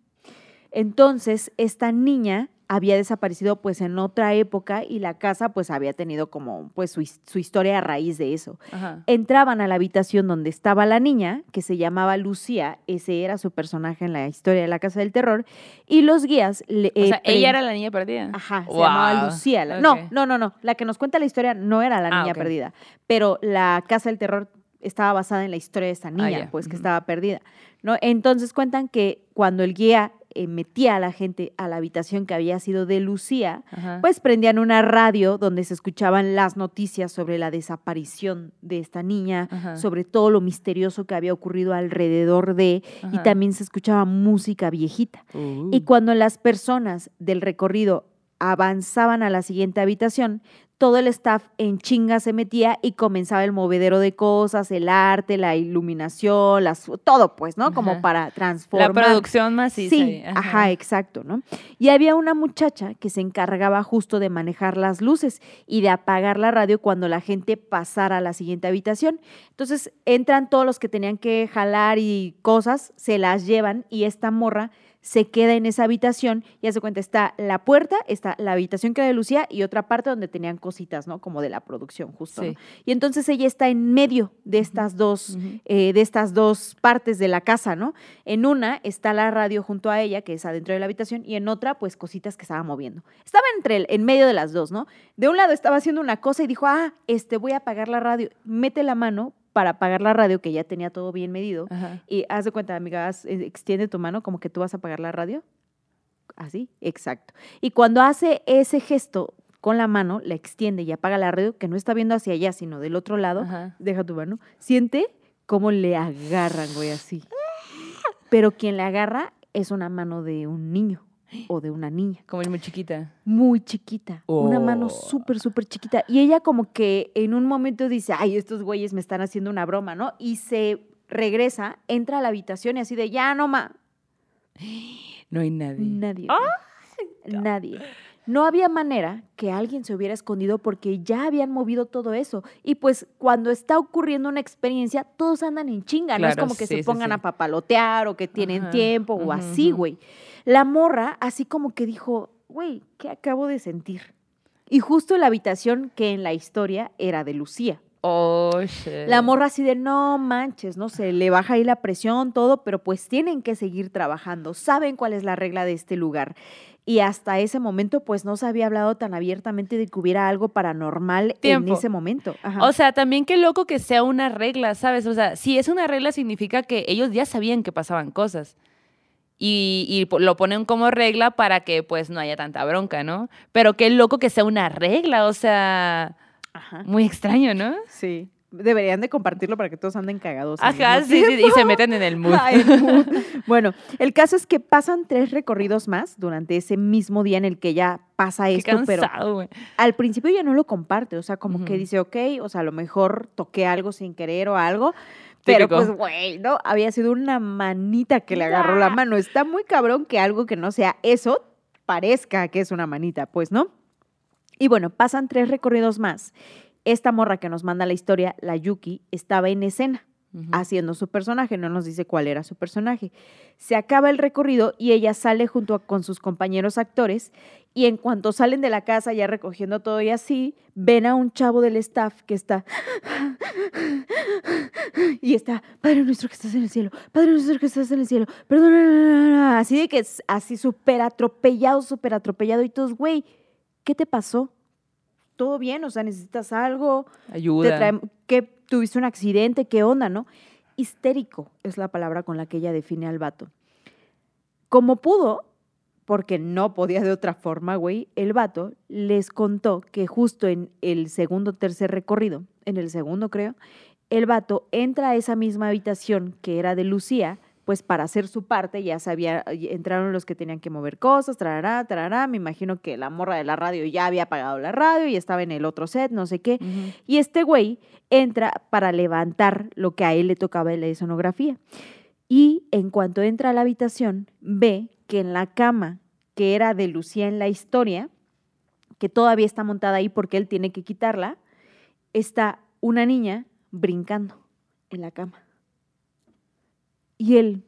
Entonces, esta niña había desaparecido pues en otra época y la casa pues había tenido como pues su, su historia a raíz de eso Ajá. entraban a la habitación donde estaba la niña, que se llamaba Lucía, ese era su personaje en la historia de la Casa del Terror, y los guías... le- O eh, sea, pre- ella era la niña perdida. Ajá, se llamaba Lucía. la- No, no, no, no, la que nos cuenta la historia no era la Ah, niña perdida, pero la Casa del Terror estaba basada en la historia de esta niña, Ah, ya. pues que estaba perdida. ¿no? Entonces cuentan que cuando el guía eh, metía a la gente a la habitación que había sido de Lucía, Ajá. pues prendían una radio donde se escuchaban las noticias sobre la desaparición de esta niña, Ajá. sobre todo lo misterioso que había ocurrido alrededor de, y también se escuchaba música viejita. Uh. Y cuando las personas del recorrido avanzaban a la siguiente habitación, todo el staff en chinga se metía y comenzaba el movedero de cosas, el arte, la iluminación, las, todo pues, ¿no? Como Ajá. para la transformar. producción maciza. Sí, ajá. exacto, ¿no? Y había una muchacha que se encargaba justo de manejar las luces y de apagar la radio cuando la gente pasara a la siguiente habitación. Entonces entran todos los que tenían que jalar y cosas, se las llevan y esta morra se queda en esa habitación y hace cuenta, está la puerta, está la habitación que era de Lucía y otra parte donde tenían cositas, ¿no? Como de la producción, justo. Y entonces ella está en medio de estas dos eh, de estas dos partes de la casa, ¿no? En una está la radio junto a ella, que es adentro de la habitación, y en otra, pues cositas que estaba moviendo. Estaba entre el- en medio de las dos, ¿no? De un lado estaba haciendo una cosa y dijo, ah, este, voy a apagar la radio. Mete la mano para apagar la radio, que ya tenía todo bien medido. Ajá. Y haz de cuenta, amiga, haz- eh, extiende tu mano como que tú vas a apagar la radio. Así, exacto. Y cuando hace ese gesto con la mano, la extiende y apaga la radio, que no está viendo hacia allá, sino del otro lado, Ajá. deja tu mano, siente cómo le agarran, güey, así. Pero quien le agarra es una mano de un niño o de una niña, Como muy chiquita. muy chiquita, una mano Oh. súper, súper chiquita. Y ella como que en un momento dice, ay, estos güeyes me están haciendo una broma, ¿no? Y se regresa, entra a la habitación y así de, ya no ma, No hay nadie. nadie. Nadie. No había manera que alguien se hubiera escondido porque ya habían movido todo eso. Y pues cuando está ocurriendo una experiencia, todos andan en chinga. no es como que sí, se pongan sí. a papalotear o que tienen Ajá, tiempo o así, güey. La morra así como que dijo, güey, ¿qué acabo de sentir? Y justo la habitación que en la historia era de Lucía. Oh, shit. La morra así de no manches, no sé, le baja ahí la presión, todo, pero pues tienen que seguir trabajando, saben cuál es la regla de este lugar. y hasta ese momento pues no se había hablado tan abiertamente de que hubiera algo paranormal Tiempo. en ese momento. Ajá. O sea, también qué loco que sea una regla, ¿sabes? O sea, si es una regla significa que ellos ya sabían que pasaban cosas. Y, y lo ponen como regla para que pues no haya tanta bronca, ¿no? Pero qué loco que sea una regla, o sea, Ajá. muy extraño, ¿no? Sí. Deberían de compartirlo para que todos anden cagados. Ajá, sí, sí, y se meten en el mood. El mood. bueno, el caso es que pasan tres recorridos más durante ese mismo día en el que ya pasa Qué esto, pero al principio ya no lo comparte, o sea, como que dice, ok, o sea, a lo mejor toqué algo sin querer o algo, pero Típico. pues, güey, ¿no? Había sido una manita que le agarró la mano. Está muy cabrón que algo que no sea eso parezca que es una manita, pues, ¿no? Y bueno, pasan tres recorridos más. Esta morra que nos manda la historia, la Yuki, estaba en escena Haciendo su personaje, no nos dice cuál era su personaje. Se acaba el recorrido y ella sale junto con sus compañeros actores y en cuanto salen de la casa ya recogiendo todo y así, ven a un chavo del staff que está y está, Padre nuestro que estás en el cielo, Padre nuestro que estás en el cielo, perdona, así de que es así súper atropellado, súper atropellado y todos, güey, ¿qué te pasó? ¿Todo bien? O sea, ¿necesitas algo? te Ayuda. tuviste un accidente, qué onda, ¿no? Histérico es la palabra con la que ella define al vato. Como pudo, porque no podía de otra forma, güey, el vato les contó que justo en el segundo, tercer recorrido, en el segundo creo, el vato entra a esa misma habitación que era de Lucía, pues para hacer su parte, ya sabía, entraron los que tenían que mover cosas, trará, trará, me imagino que la morra de la radio ya había apagado la radio y estaba en el otro set, no sé qué, y este güey entra para levantar lo que a él le tocaba en la sonografía. Y en cuanto entra a la habitación, ve que en la cama que era de Lucía en la historia, que todavía está montada ahí porque él tiene que quitarla, está una niña brincando en la cama. Y él,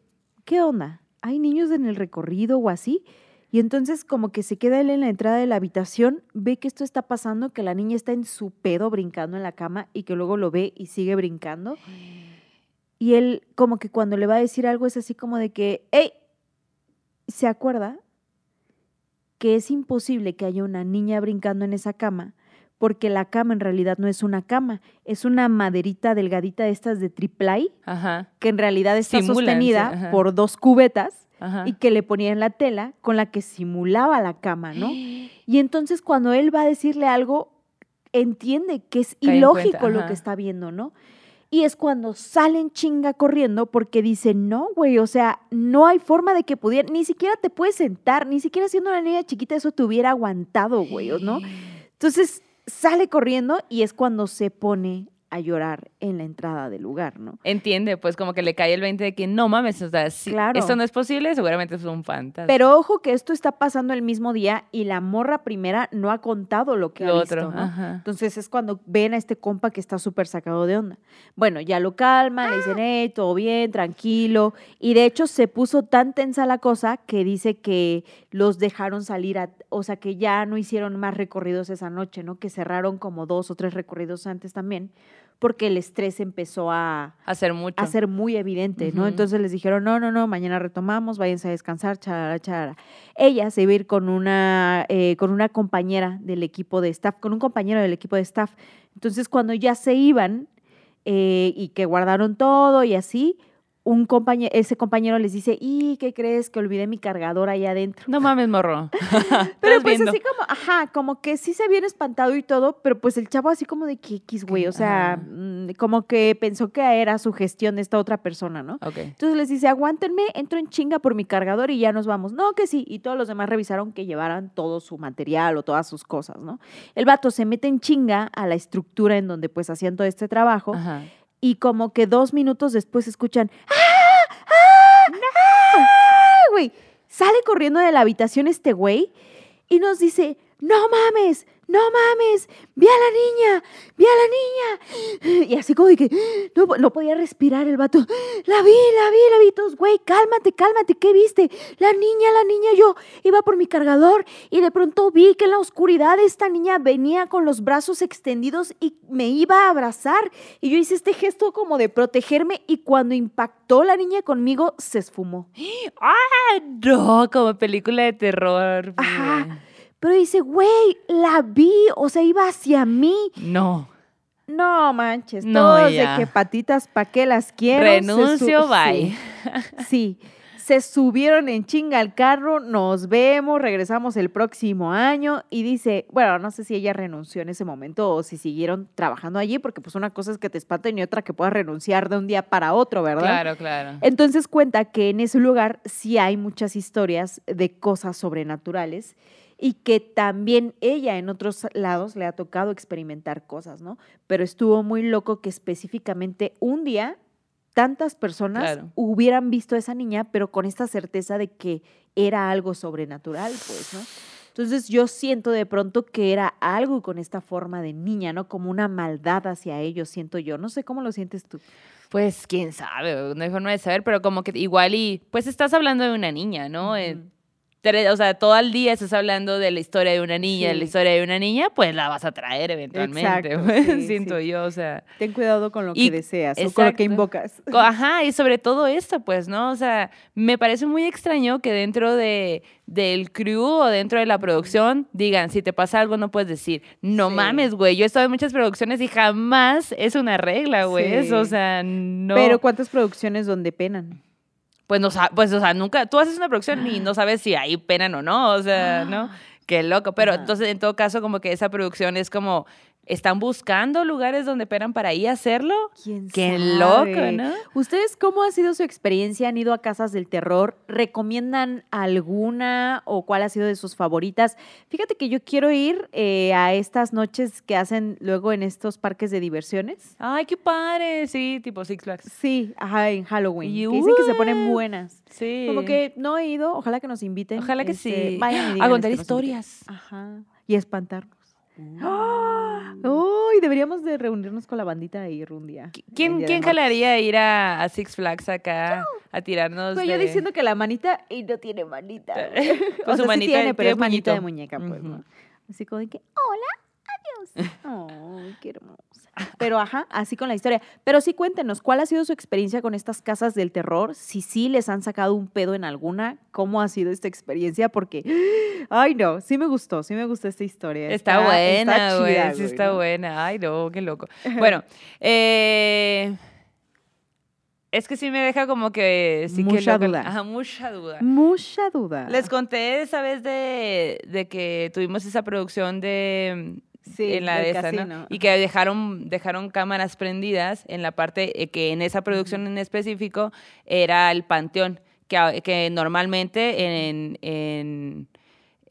¿qué onda? ¿Hay niños en el recorrido o así? Y entonces como que se queda él en la entrada de la habitación, ve que esto está pasando, que la niña está en su pedo brincando en la cama y que luego lo ve y sigue brincando. Y él como que cuando le va a decir algo es así como de que, ¡hey! Se acuerda que es imposible que haya una niña brincando en esa cama porque la cama en realidad no es una cama, es una maderita delgadita de estas de triplay Ajá, que en realidad está Simulan, sostenida por dos cubetas ajá. y que le ponían la tela con la que simulaba la cama, ¿no? Y entonces cuando él va a decirle algo, entiende que es Cae ilógico cuenta, lo que está viendo, ¿no? Y es cuando salen chinga corriendo porque dicen, no, güey, o sea, no hay forma de que pudiera, ni siquiera te puedes sentar, ni siquiera siendo una niña chiquita eso te hubiera aguantado, güey, ¿o ¿no? Entonces sale corriendo y es cuando se pone a llorar en la entrada del lugar, ¿no? Entiende, pues como que le cae el 20 de que no mames, o sea, si Claro. esto no es posible, seguramente es un fantasma. Pero ojo que esto está pasando el mismo día y la morra primera no ha contado lo que lo ha visto, otro, ¿no? ajá. Entonces es cuando ven a este compa que está súper sacado de onda. Bueno, ya lo calman, le dicen, hey, todo bien, tranquilo. Y de hecho se puso tan tensa la cosa que dice que los dejaron salir, a- o sea, que ya no hicieron más recorridos esa noche, ¿no? Que cerraron como dos o tres recorridos antes también, porque el estrés empezó a, Hacer mucho. a ser muy evidente, ¿no? Entonces les dijeron, no, no, no, mañana retomamos, váyanse a descansar, charara, charara. Ella se iba a ir con una, eh, con una compañera del equipo de staff, con un compañero del equipo de staff. Entonces cuando ya se iban eh, y que guardaron todo y así, un compañero, ese compañero les dice, ¿y qué crees? Que olvidé mi cargador ahí adentro. No mames, morro. Pero pues viendo. así como, ajá, como que sí se habían espantado y todo, pero pues el chavo así como de que X, güey, o sea, mm, como que pensó que era su gestión de esta otra persona, ¿no? Ok. Entonces les dice, aguántenme, entro en chinga por mi cargador y ya nos vamos. No, que sí. Y todos los demás revisaron que llevaran todo su material o todas sus cosas, ¿no? El vato se mete en chinga a la estructura en donde pues hacían todo este trabajo Ajá. Y como que dos minutos después escuchan, ¡ah! ¡ah! ¡ah! güey! Sale corriendo de la habitación este güey y nos dice, no mames, no mames, vi a la niña, vi a la niña. Y así como de que no, no podía respirar el vato. La vi, la vi, la vi. Todos, güey, cálmate, cálmate, ¿qué viste? La niña, la niña, yo iba por mi cargador y de pronto vi que en la oscuridad esta niña venía con los brazos extendidos y me iba a abrazar. Y yo hice este gesto como de protegerme y cuando impactó la niña conmigo, se esfumó. ¡Ah! No, como película de terror. Ajá. Pero dice, güey, la vi, o sea, iba hacia mí. No. No manches, No, todos ya. de que patitas, ¿pa' qué las quiero? Renuncio, bye. Sí, sí. se subieron en chinga al carro, nos vemos, regresamos el próximo año y dice, bueno, no sé si ella renunció en ese momento o si siguieron trabajando allí, porque pues una cosa es que te espanten y otra que puedas renunciar de un día para otro, ¿verdad? Claro, claro. Entonces cuenta que en ese lugar sí hay muchas historias de cosas sobrenaturales y que también ella en otros lados le ha tocado experimentar cosas, ¿no? Pero estuvo muy loco que específicamente un día tantas personas Claro. hubieran visto a esa niña, pero con esta certeza de que era algo sobrenatural, pues, ¿no? Entonces yo siento de pronto que era algo con esta forma de niña, ¿no? Como una maldad hacia ellos, siento yo. No sé cómo lo sientes tú. Pues quién sabe, no hay forma de saber, pero como que igual y pues estás hablando de una niña, ¿no? Eh. O sea, todo el día estás hablando de la historia de una niña, de la historia de una niña, pues la vas a traer eventualmente, Exacto, pues, sí, siento sí. yo, o sea. Ten cuidado con lo Y- que deseas o con lo que invocas. Ajá, y sobre todo esto, pues, ¿no? O sea, me parece muy extraño que dentro de, del crew o dentro de la producción digan, si te pasa algo no puedes decir, no Sí. mames, güey, yo he estado en muchas producciones y jamás es una regla, güey, Sí. o sea, no. Pero ¿cuántas producciones donde penan? Pues, no, pues, o sea, nunca, tú haces una producción y no sabes si hay penan o no, o sea, ¿no? Qué loco, pero entonces en todo caso como que esa producción es como, ¿están buscando lugares donde penan para ahí hacerlo? ¿Quién Qué sabe? loco, ¿no? ¿Ustedes cómo ha sido su experiencia? ¿Han ido a casas del terror? ¿Recomiendan alguna o cuál ha sido de sus favoritas? Fíjate que yo quiero ir eh, a estas noches que hacen luego en estos parques de diversiones. Ay, qué padre, sí, tipo Six Flags. Sí, ajá, en Halloween. Y que dicen que se ponen buenas. Sí. Como que no he ido, ojalá que nos inviten. Ojalá que este, sí. Vayan y A contar inviten. historias. Ajá. Y espantarnos. ¡Ah! Uy, deberíamos de reunirnos con la bandita e ir un día. ¿Quién, Día quién jalaría ir a, a Six Flags acá a tirarnos Pues yo diciendo que la manita y no tiene manita. Güey. su o sea, sí manita tiene, pero es manita de muñeca, pues. Así como de que, hola, adiós. Ay, qué hermosa. Pero ajá, así con la historia. Pero sí cuéntenos, ¿cuál ha sido su experiencia con estas casas del terror? Si sí les han sacado un pedo en alguna, ¿cómo ha sido esta experiencia? Porque, ay no, sí me gustó, sí me gustó esta historia. Está, buena, está chida, güey, está ¿no? buena. Ay, no, qué loco. Bueno, eh, es que sí me deja como que... Sí Mucha duda. Ajá, mucha duda. Mucha duda. Les conté esa vez de, de que tuvimos esa producción de Sí, en la de esa, ¿no? Y que dejaron, dejaron cámaras prendidas en la parte eh, que en esa producción en específico era el panteón, que, que normalmente en, en,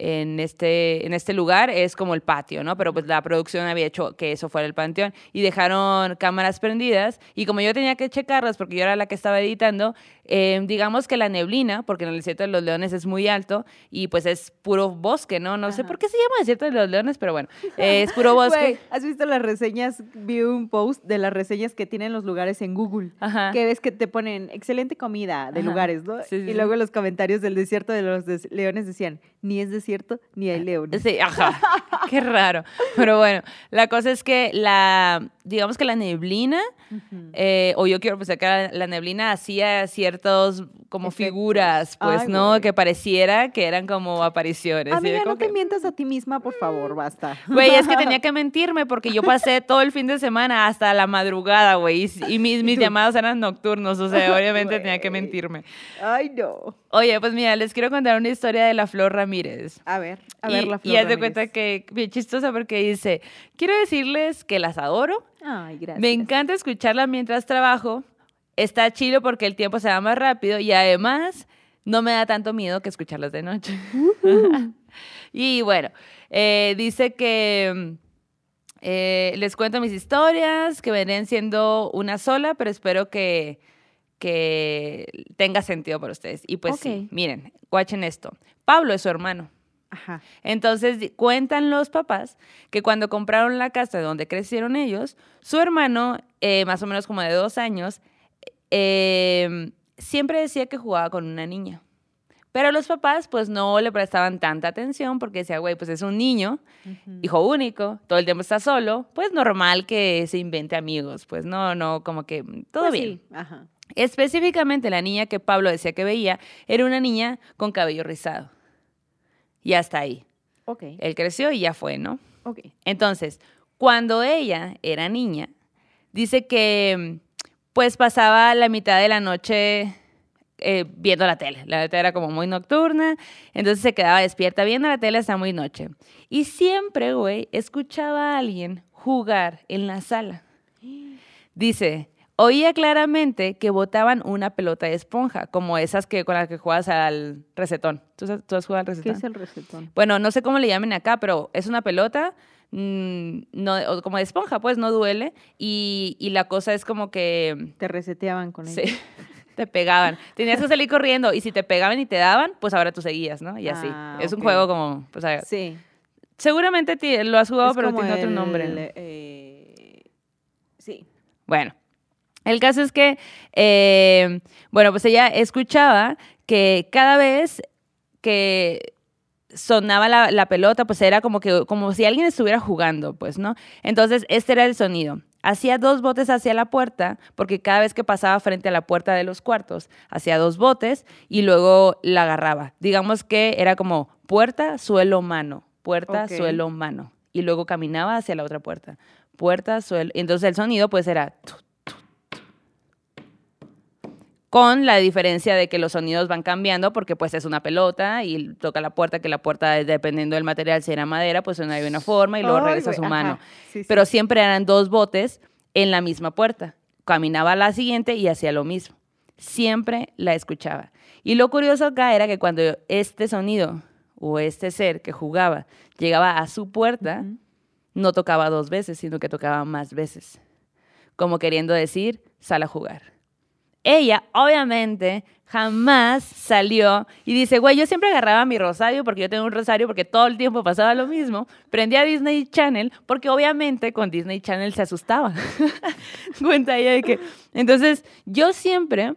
en este, en este lugar es como el patio, ¿no? Pero pues la producción había hecho que eso fuera el panteón y dejaron cámaras prendidas y como yo tenía que checarlas porque yo era la que estaba editando, eh, digamos que la neblina, porque en el desierto de los leones es muy alto y pues es puro bosque, ¿no? No sé Ajá. por qué se llama desierto de los leones, pero bueno, eh, es puro bosque. Güey, ¿has visto las reseñas? Vi un post de las reseñas que tienen los lugares en Google. Ajá. Que ves que te ponen excelente comida de Ajá. lugares, ¿no? Sí, sí, y sí. luego los comentarios del desierto de los des- leones decían, ni es desierto, ni hay leones. Sí, ajá. Qué raro. Pero bueno, la cosa es que la, digamos que la neblina, eh, o yo quiero pensar que la, la neblina hacía ciertos como Efectos. figuras, pues, Ay, ¿no? güey. Que pareciera que eran como apariciones. Amiga, no te que, mientas a ti misma, por favor, basta. Güey, es que tenía que mentirme porque yo pasé todo el fin de semana hasta la madrugada, güey, y, y mis, llamados eran nocturnos, o sea, obviamente tenía que mentirme. Ay, no. Oye, pues mira, les quiero contar una historia de la Flor Ramírez. A ver, a y, ver la y flor haz de cuenta que bien chistosa porque dice, quiero decirles que las adoro, Ay, gracias. me encanta escucharla mientras trabajo, está chido porque el tiempo se va más rápido y además no me da tanto miedo que escucharlas de noche. y bueno, eh, dice que eh, les cuento mis historias, que vendrían siendo una sola, pero espero que, que tenga sentido para ustedes. Y pues sí, miren, guachen esto. Pablo es su hermano. Ajá. Entonces cuentan los papás que cuando compraron la casa donde crecieron ellos, su hermano, eh, más o menos como de dos años, eh, siempre decía que jugaba con una niña. Pero los papás pues no le prestaban tanta atención porque decía, güey, pues es un niño, hijo único, todo el tiempo está solo, pues normal que se invente amigos, pues no, no, como que mm, todo Pues bien. sí, Ajá. Específicamente la niña que Pablo decía que veía era una niña con cabello rizado. Y hasta ahí. Ok. Él creció y ya fue, ¿no? Ok. Entonces, cuando ella era niña, dice que pues pasaba la mitad de la noche eh, viendo la tele. La tele era como muy nocturna, entonces se quedaba despierta viendo la tele hasta muy noche. Y siempre, güey, escuchaba a alguien jugar en la sala. Dice, oía claramente que botaban una pelota de esponja, como esas que con las que juegas al recetón. ¿Tú, has- tú has jugado al ¿Qué recetón? es el recetón? Bueno, no sé cómo le llamen acá, pero es una pelota, mm, no, como de esponja, pues no duele. Y, y la cosa es como que Te reseteaban con sí, ella. te pegaban. Tenías que salir corriendo y si te pegaban y te daban, pues ahora tú seguías, ¿no? Y así. Ah, es un juego como, pues Sí. seguramente lo has jugado, Es pero tiene otro el, nombre. eh, sí. Bueno, el caso es que, eh, bueno, pues ella escuchaba que cada vez que sonaba la, la pelota, pues era como que como si alguien estuviera jugando, pues, ¿no? Entonces, este era el sonido. Hacía dos botes hacia la puerta, porque cada vez que pasaba frente a la puerta de los cuartos, hacía dos botes y luego la agarraba. Digamos que era como puerta, suelo, mano, puerta, suelo, mano. Y luego caminaba hacia la otra puerta. Puerta, suelo. Entonces el sonido pues era. Con la diferencia de que los sonidos van cambiando porque pues es una pelota y toca la puerta, que la puerta dependiendo del material, si era madera, pues suena de una forma y luego Ay, regresa a su mano. ajá. Sí, sí. Pero siempre eran dos botes en la misma puerta. Caminaba a la siguiente y hacía lo mismo. Siempre la escuchaba. Y lo curioso acá era que cuando este sonido o este ser que jugaba llegaba a su puerta, no tocaba dos veces, sino que tocaba más veces. Como queriendo decir, sal a jugar. Ella, obviamente, jamás salió y dice, güey, yo siempre agarraba mi rosario porque yo tengo un rosario porque todo el tiempo pasaba lo mismo. Prendía Disney Channel porque obviamente con Disney Channel se asustaba. Cuenta ella de que... Entonces, yo siempre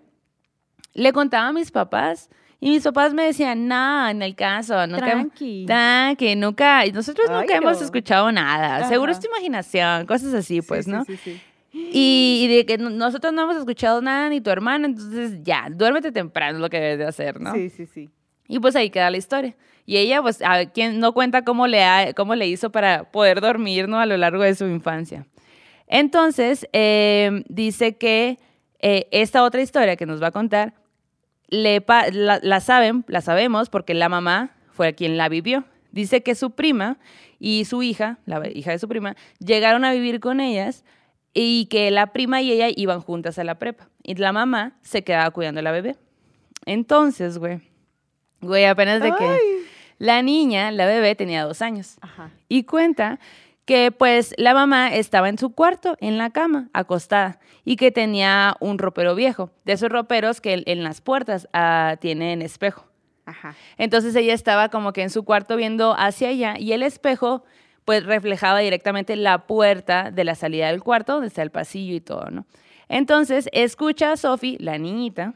le contaba a mis papás y mis papás me decían, nada, en el caso, nunca... Tranqui. Tranqui, nunca... Nosotros Ay, nunca hemos no. escuchado nada. Seguro es tu imaginación, cosas así, pues, Sí, ¿no? Sí, sí, sí. Y, y de que no- nosotros no hemos escuchado nada ni tu hermano, entonces ya, duérmete temprano es lo que debes de hacer, ¿no? Sí, sí, sí. Y pues ahí queda la historia. Y ella, pues, a quien no cuenta cómo le, ha- cómo le hizo para poder dormir, ¿no? A lo largo de su infancia. Entonces, eh, dice que eh, esta otra historia que nos va a contar, le la, la saben, la sabemos porque la mamá fue quien la vivió. Dice que su prima y su hija, la hija de su prima, llegaron a vivir con ellas y que la prima y ella iban juntas a la prepa. Y la mamá se quedaba cuidando a la bebé. Entonces, güey, güey, apenas de que Ay. la niña, la bebé, tenía dos años. Ajá. Y cuenta que pues la mamá estaba en su cuarto, en la cama, acostada, y que tenía un ropero viejo, de esos roperos que en las puertas ah, tienen espejo. Ajá. Entonces ella estaba como que en su cuarto viendo hacia allá y el espejo pues reflejaba directamente la puerta de la salida del cuarto, donde está el pasillo y todo, ¿no? Entonces escucha a Sophie, la niñita,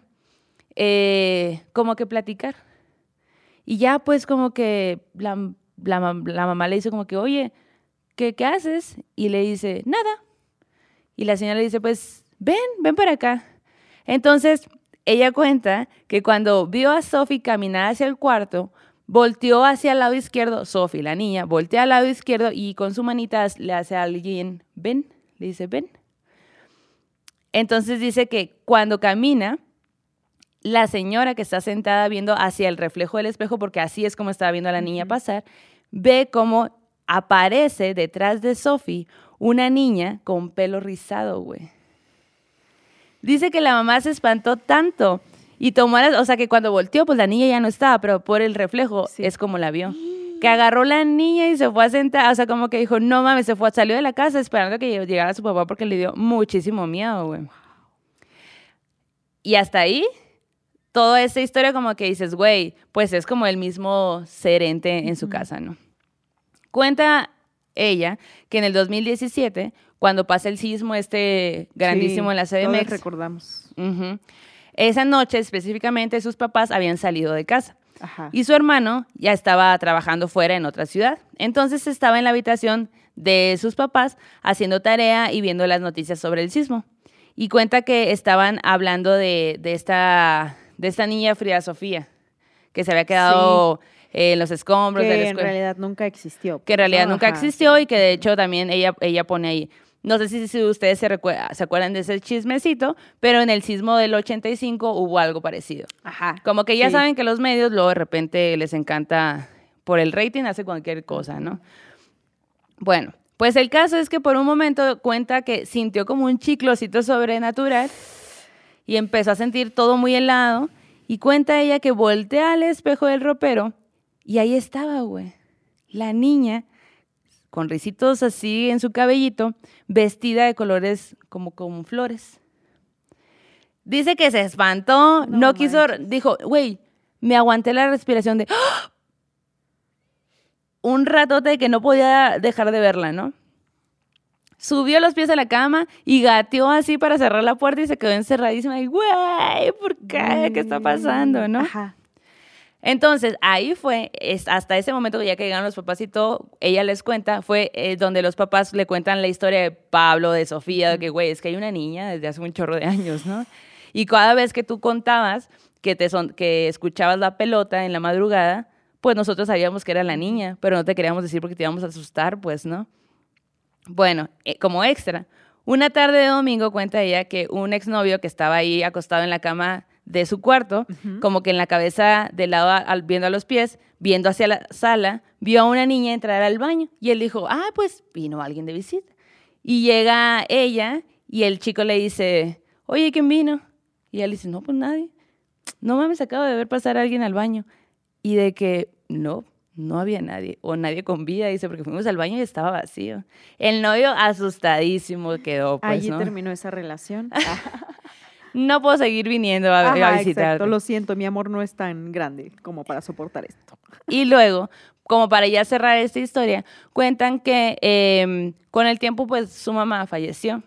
eh, como que platicar. Y ya pues como que la, la la mamá le dice como que, oye, ¿qué, ¿qué haces? Y le dice, nada. Y la señora le dice, pues, ven, ven para acá. Entonces, ella cuenta que cuando vio a Sophie caminar hacia el cuarto, volteó hacia el lado izquierdo, Sophie, la niña, voltea al lado izquierdo y con su manita le hace a alguien, ven, le dice, ven. Entonces dice que cuando camina, la señora que está sentada viendo hacia el reflejo del espejo, porque así es como estaba viendo a la niña pasar, ve cómo aparece detrás de Sophie una niña con pelo rizado, güey. Dice que la mamá se espantó tanto y tomó las, o sea que cuando volteó, pues la niña ya no estaba, pero por el reflejo Sí. es como la vio. Que agarró la niña y se fue a sentar, o sea, como que dijo, no mames, se fue, salió de la casa esperando que llegara su papá porque le dio muchísimo miedo, güey. Y hasta ahí, toda esa historia como que dices, güey, pues es como el mismo ser ente en su casa, ¿no? Cuenta ella que en el 2017, cuando pasa el sismo este grandísimo Sí, en la todos CDMX, recordamos. ujú, esa noche específicamente sus papás habían salido de casa. Ajá. Y su hermano ya estaba trabajando fuera en otra ciudad. Entonces estaba en la habitación de sus papás haciendo tarea y viendo las noticias sobre el sismo. Y cuenta que estaban hablando de, de esta, de esta niña Frida Sofía, que se había quedado eh, en los escombros de la que en realidad nunca existió. que en realidad ¿no? nunca existió y que de hecho también ella, ella pone ahí. No sé si, si ustedes se, recue- se acuerdan de ese chismecito, pero en el sismo del 85 hubo algo parecido. Ajá. Como que ya sí. saben que los medios luego de repente les encanta, por el rating hace cualquier cosa, ¿no? Bueno, pues el caso es que por un momento cuenta que sintió como un chiclocito sobrenatural y empezó a sentir todo muy helado y cuenta ella que voltea al espejo del ropero y ahí estaba, güey, la niña con risitos así en su cabellito, vestida de colores como con flores. Dice que se espantó, no, No quiso, dijo, güey, me aguanté la respiración de ¡Ah! un ratote que no podía dejar de verla, ¿no? Subió los pies a la cama y gateó así para cerrar la puerta y se quedó encerradísima. Y, güey, ¿por qué? ¿Qué está pasando, no? Ajá. Entonces, ahí fue, es- hasta ese momento, ya que llegaron los papás y todo, ella les cuenta, fue eh, donde los papás le cuentan la historia de Pablo, de Sofía, de que, güey, es que hay una niña desde hace un chorro de años, ¿no? Y cada vez que tú contabas que, te son, que escuchabas la pelota en la madrugada, pues nosotros sabíamos que era la niña, pero no te queríamos decir porque te íbamos a asustar, pues, ¿no? Bueno, eh, como extra, una tarde de domingo cuenta ella que un exnovio que estaba ahí acostado en la cama de su cuarto, como que en la cabeza del lado al- viendo a los pies, viendo hacia la sala, vio a una niña entrar al baño y él dijo, ah, pues vino alguien de visita. Y llega ella y el chico le dice, oye, ¿quién vino? Y él dice, no, pues nadie. No mames, acabo de ver pasar a alguien al baño. Y de que, no, no había nadie, o nadie con vida, dice, porque fuimos al baño y estaba vacío. El novio asustadísimo quedó, pues, Allí ¿no? terminó esa relación. No puedo seguir viniendo a, a Ajá, visitarte. exacto. Lo siento, mi amor no es tan grande como para soportar esto. Y luego, como para ya cerrar esta historia, cuentan que em, con el tiempo, pues su mamá falleció.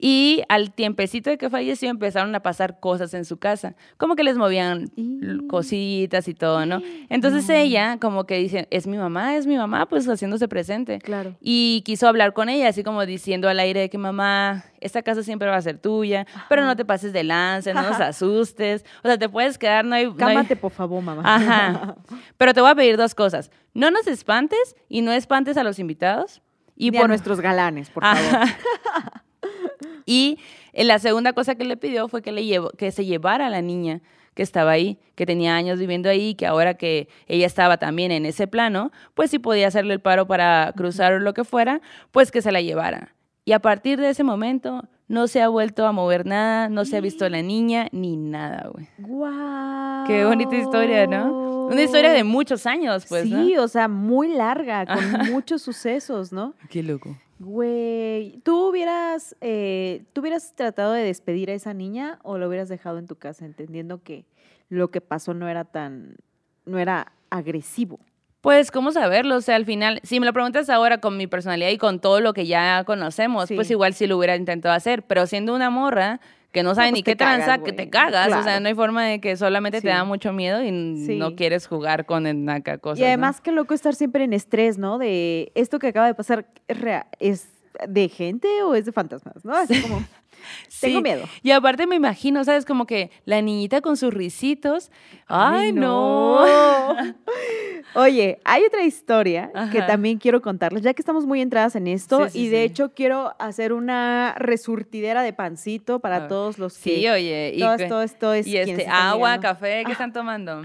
Y al tiempecito de que falleció empezaron a pasar cosas en su casa, como que les movían cositas y todo, ¿no? Entonces ella como que dice, es mi mamá, es mi mamá, pues haciéndose presente. Claro. Y quiso hablar con ella, así como diciendo al aire de que mamá, esta casa siempre va a ser tuya, pero no te pases de lance, no nos asustes. O sea, te puedes quedar, no hay... no hay- Cámate, por favor, mamá. Ajá. Pero te voy a pedir dos cosas. No nos espantes y no espantes a los invitados. Y Y por por nuestros galanes, por favor. Ajá. Y eh, la segunda cosa que le pidió fue que, le llevó, que se llevara a la niña que estaba ahí, que tenía años viviendo ahí, que ahora que ella estaba también en ese plano, pues si podía hacerle el paro para cruzar o lo que fuera, pues que se la llevara. Y a partir de ese momento no se ha vuelto a mover nada, no se ha visto a la niña ni nada, güey. ¡Guau! Qué bonita historia, ¿no? Una historia de muchos años, pues, ¿no? Sí, o sea, muy larga, con muchos sucesos, ¿no? Qué loco. Güey, ¿tú hubieras, eh, ¿tú hubieras tratado de despedir a esa niña o lo hubieras dejado en tu casa entendiendo que lo que pasó no era tan, no era agresivo? Pues, ¿cómo saberlo? O sea, al final, si me lo preguntas ahora con mi personalidad y con todo lo que ya conocemos, Sí. pues igual sí lo hubiera intentado hacer. Pero siendo una morra que no sabe pues ni te qué tranza, que te cagas. O sea, no hay forma de que solamente te da mucho miedo y Sí. no quieres jugar con el naca cosas. y ¿no? además, qué loco estar siempre en estrés, ¿no? De esto que acaba de pasar, ¿es, rea- ¿es de gente o es de fantasmas? ¿No? Así como, tengo Sí. miedo. Y aparte me imagino, ¿sabes? Como que la niñita con sus risitos. ¡Ay, no! Oye, hay otra historia que también quiero contarles, ya que estamos muy entradas en esto, Sí, sí, y de sí. hecho quiero hacer una resurtidera de pancito para Ah, todos los Sí, que... oye. Y, todo, esto, es y este, agua, café, ¿qué están tomando?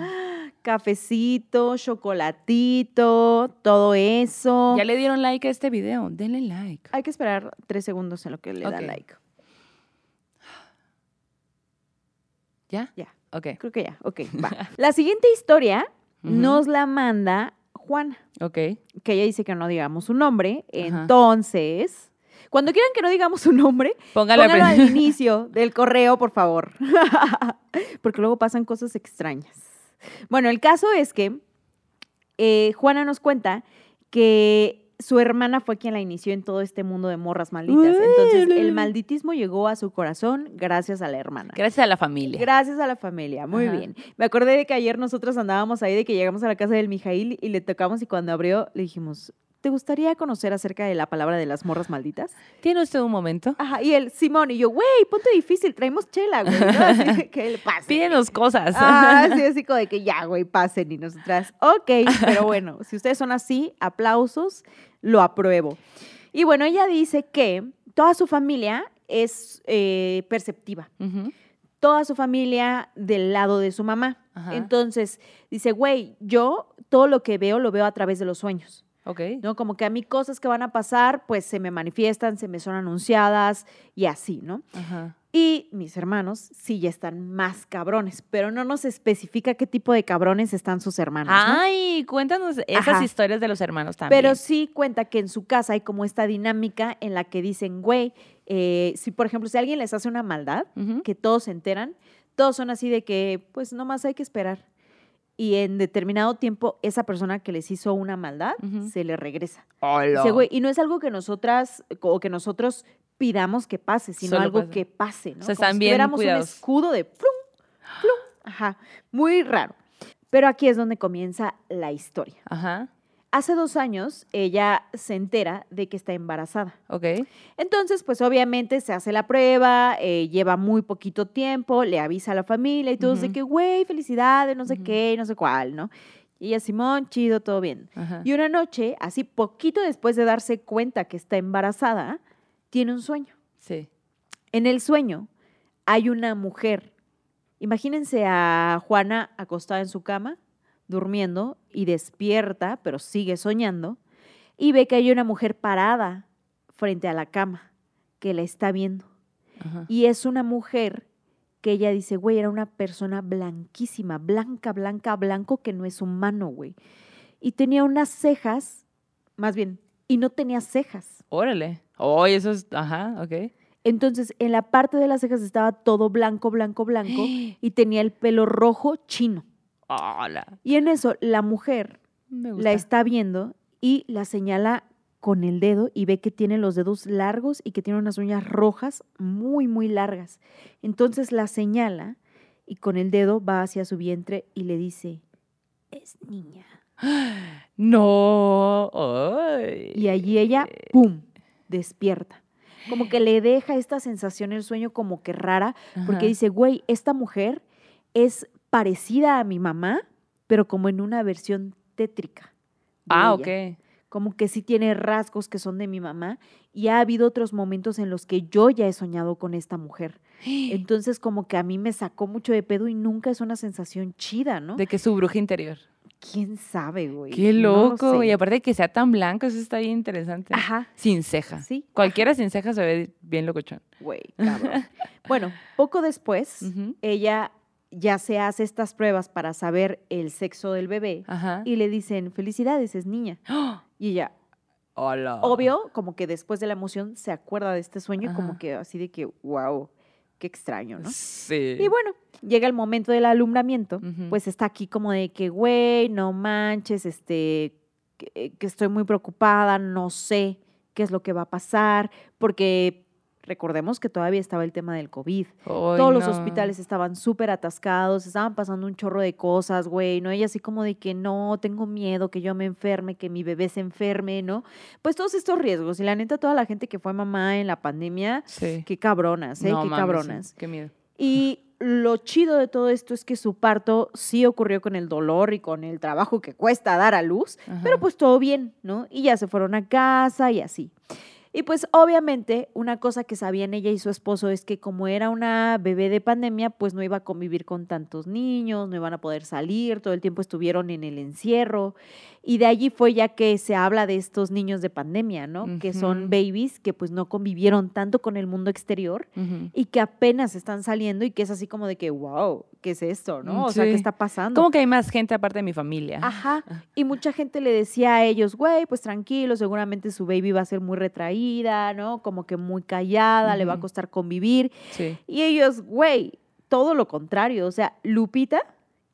Cafecito, chocolatito, todo eso. Ya le dieron like a este video. Denle like. Hay que esperar tres segundos en lo que le da Ok. like. ¿Ya? Ya. Ok. Creo que ya. Ok, va. La siguiente historia nos la manda Juana, Ok. que ella dice que no digamos su nombre. Ajá. Entonces, Cuando quieran que no digamos su nombre, Póngalo al pónganlo al inicio del correo, por favor. Porque luego pasan cosas extrañas. Bueno, el caso es que eh, Juana nos cuenta que su hermana fue quien la inició en todo este mundo de morras malditas. Entonces, el malditismo llegó a su corazón gracias a la hermana. Gracias a la familia. Gracias a la familia, muy Ajá. bien. Me acordé de que ayer nosotros andábamos ahí, de que llegamos a la casa del Mijail y le tocamos y cuando abrió le dijimos, ¿te gustaría conocer acerca de la palabra de las morras malditas? ¿Tiene usted un momento? Ajá, y él, Simón, y yo, güey, ponte difícil, traemos chela, güey. ¿no? Así que él pase. Pídenos cosas. Ah, sí, así como de que ya, güey, pasen y nosotras, ok, pero bueno, si ustedes son así, aplausos, lo apruebo. Y bueno, ella dice que toda su familia es eh, perceptiva toda su familia del lado de su mamá. Ajá. Entonces, dice, güey, yo todo lo que veo lo veo a través de los sueños, Ok. ¿no? Como que a mí cosas que van a pasar, pues se me manifiestan, se me son anunciadas y así, ¿no? Ajá. Y mis hermanos sí ya están más cabrones, pero no nos especifica qué tipo de cabrones están sus hermanos, ¿no? Ay, cuéntanos esas Ajá. historias de los hermanos también. Pero sí cuenta que en su casa hay como esta dinámica en la que dicen, güey, eh, si por ejemplo, si alguien les hace una maldad, que todos se enteran, todos son así de que, pues nomás hay que esperar. Y en determinado tiempo, esa persona que les hizo una maldad se le regresa. Hola. Dice, güey, y no es algo que nosotras o que nosotros pidamos que pase, sino Solo algo pasa. que pase, ¿no? O sea, Como están si un escudo de flum, flum. Ajá, muy raro. Pero aquí es donde comienza la historia. Ajá. Hace dos años, ella se entera de que está embarazada. Ok. Entonces, pues obviamente se hace la prueba, eh, lleva muy poquito tiempo, le avisa a la familia y todos de Ujú. que, güey, felicidades, no sé qué, no sé cuál, ¿no? Y ella, Simón, chido, todo bien. Y una noche, así poquito después de darse cuenta que está embarazada, tiene un sueño. Sí. En el sueño hay una mujer. Imagínense a Juana acostada en su cama, durmiendo y despierta, pero sigue soñando, y ve que hay una mujer parada frente a la cama que la está viendo. Ajá. Y es una mujer que ella dice, güey, era una persona blanquísima, blanca, blanca, blanco, que no es humano, güey. Y tenía unas cejas, más bien, y no tenía cejas. Órale. Oh, eso es. Ajá, ok. Entonces, en la parte de las cejas estaba todo blanco, blanco, blanco, y tenía el pelo rojo chino. Hola. Y en eso, la mujer la está viendo y la señala con el dedo y ve que tiene los dedos largos y que tiene unas uñas rojas muy, muy largas. Entonces la señala y con el dedo va hacia su vientre y le dice, es niña. No. Ay. Y allí ella, ¡pum!, despierta. Como que le deja esta sensación el sueño como que rara, porque dice, güey, esta mujer es parecida a mi mamá, pero como en una versión tétrica. Ah, ella. ok. como que sí tiene rasgos que son de mi mamá y ha habido otros momentos en los que yo ya he soñado con esta mujer. Entonces como que a mí me sacó mucho de pedo y nunca es una sensación chida, ¿no? De que su bruja interior. ¿Quién sabe, güey? Qué No lo loco. sé. y aparte de que sea tan blanco, eso está bien interesante. Ajá, Sin ceja. sí, Cualquiera sin ceja se ve bien locochón. güey, cabrón. bueno, poco después, ella ya se hace estas pruebas para saber el sexo del bebé Ajá. y le dicen, felicidades, es niña. ¡Oh! Y ella, Hola. obvio, como que después de la emoción se acuerda de este sueño y como que así de que, wow, qué extraño, ¿no? Sí. Y bueno, llega el momento del alumbramiento, pues está aquí como de que, güey, no manches, este, que, que estoy muy preocupada, no sé qué es lo que va a pasar, porque recordemos que todavía estaba el tema del COVID. Todos los hospitales estaban súper atascados, estaban pasando un chorro de cosas, güey, ¿no? Ella así como de que no, tengo miedo que yo me enferme, que mi bebé se enferme, ¿no? Pues todos estos riesgos. Y la neta, toda la gente que fue mamá en la pandemia, Sí. qué cabronas, ¿eh? No qué mames, sí. cabronas. Qué miedo. Y lo chido de todo esto es que su parto sí ocurrió con el dolor y con el trabajo que cuesta dar a luz, pero pues todo bien, ¿no? Y ya se fueron a casa y así. Y pues obviamente una cosa que sabían ella y su esposo es que como era una bebé de pandemia, pues no iba a convivir con tantos niños, no iban a poder salir, todo el tiempo estuvieron en el encierro. Y de allí fue ya que se habla de estos niños de pandemia, ¿no? Que son babies que pues no convivieron tanto con el mundo exterior Ujú. y que apenas están saliendo y que es así como de que, wow, ¿qué es esto? ¿no? O sea, ¿qué sí. está pasando? Como que hay más gente aparte de mi familia. Ajá. Y mucha gente le decía a ellos, güey, pues tranquilo, seguramente su baby va a ser muy retraído retraída, ¿no? Como que muy callada, le va a costar convivir. Sí. Y ellos, güey, todo lo contrario. O sea, Lupita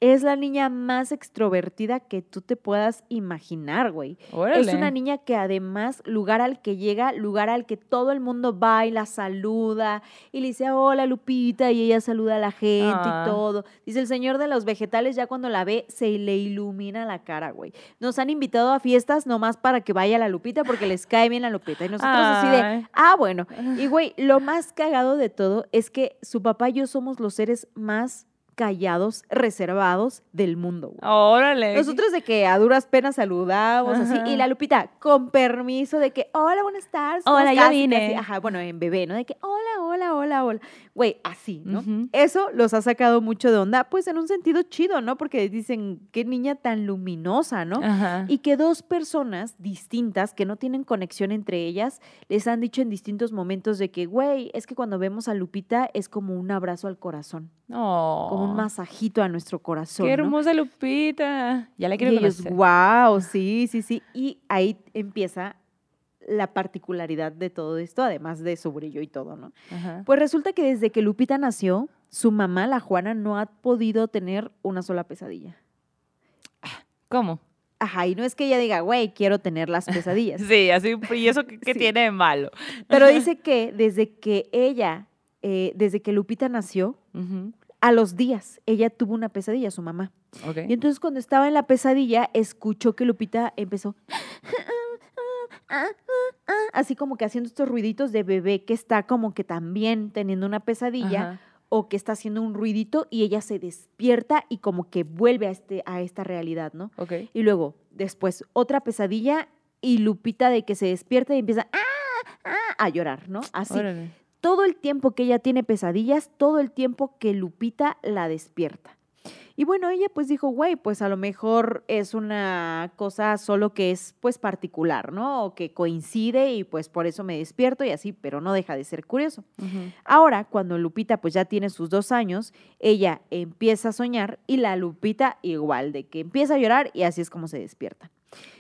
es la niña más extrovertida que tú te puedas imaginar, güey. Órale. Es una niña que además, lugar al que llega, lugar al que todo el mundo va y la saluda y le dice, hola Lupita, y ella saluda a la gente Ah. y todo. Dice, el señor de los vegetales ya cuando la ve se le ilumina la cara, güey. Nos han invitado a fiestas nomás para que vaya la Lupita porque les cae bien la Lupita. Y nosotros así de, Ay. ah, bueno. Y güey, lo más cagado de todo es que su papá y yo somos los seres más callados, reservados del mundo, güey. Órale. Nosotros de que a duras penas saludamos así y la Lupita con permiso de que hola buenas tardes ¿cómo Hola, ya estás?", y vine. ajá bueno en bebé no de que hola hola hola hola güey así no eso los ha sacado mucho de onda pues en un sentido chido no porque dicen qué niña tan luminosa no Ajá. y que dos personas distintas que no tienen conexión entre ellas les han dicho en distintos momentos de que güey es que cuando vemos a Lupita es como un abrazo al corazón Oh, como un masajito a nuestro corazón Qué ¿no? hermosa Lupita. Ya la quiero Y ellos, conocer. wow, sí, sí, sí. Y ahí empieza la particularidad de todo esto, además de su brillo y todo, ¿no? Ajá. Pues resulta que desde que Lupita nació, su mamá, la Juana, no ha podido tener una sola pesadilla. ¿Cómo? Ajá, y no es que ella diga, güey, quiero tener las pesadillas. Sí, así. ¿Y eso qué, qué Sí. tiene de malo? Pero dice que desde que ella, eh, desde que Lupita nació, Ujú. A los días, ella tuvo una pesadilla, su mamá. Ok. Y entonces cuando estaba en la pesadilla, escuchó que Lupita empezó así como que haciendo estos ruiditos de bebé que está como que también teniendo una pesadilla Ajá. o que está haciendo un ruidito y ella se despierta y como que vuelve a, este, a esta realidad, ¿no? Ok. Y luego, después, otra pesadilla y Lupita de que se despierta y empieza a llorar, ¿no? Así Órale. Todo el tiempo que ella tiene pesadillas, todo el tiempo que Lupita la despierta. Y bueno, ella pues dijo, güey, pues a lo mejor es una cosa solo que es pues particular, ¿no? O que coincide y pues por eso me despierto y así, pero no deja de ser curioso. Ahora, cuando Lupita pues ya tiene sus dos años, ella empieza a soñar y la Lupita igual, de que empieza a llorar y así es como se despierta.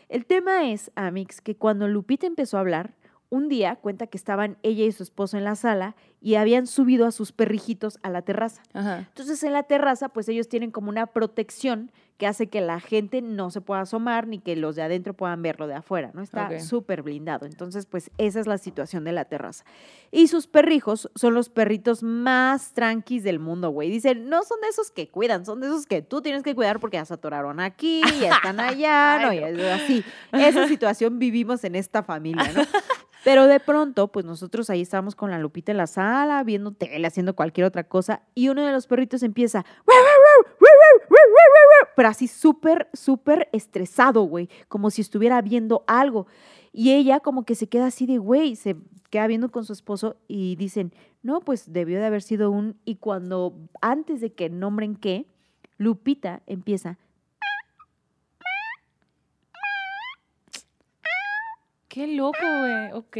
El tema es, Amix, que cuando Lupita empezó a hablar, un día cuenta que estaban ella y su esposo en la sala y habían subido a sus perrijitos a la terraza. Ajá. Entonces en la terraza pues ellos tienen como una protección que hace que la gente no se pueda asomar ni que los de adentro puedan verlo de afuera, ¿no? Está Ok. súper blindado. Entonces pues esa es la situación de la terraza. Y sus perrijos son los perritos más tranquis del mundo, güey. Dicen, no son de esos que cuidan, son de esos que tú tienes que cuidar porque ya se atoraron aquí, ya están allá, ¿no? Y es así. Esa situación vivimos en esta familia, ¿no? Pero de pronto, pues nosotros ahí estábamos con la Lupita en la sala, viendo tele, haciendo cualquier otra cosa, y uno de los perritos empieza, pero así súper, súper estresado, güey, como si estuviera viendo algo. Y ella como que se queda así de, güey, se queda viendo con su esposo y dicen, no, pues debió de haber sido un... Y cuando, antes de que nombren qué, Lupita empieza, Qué loco, güey. Ok.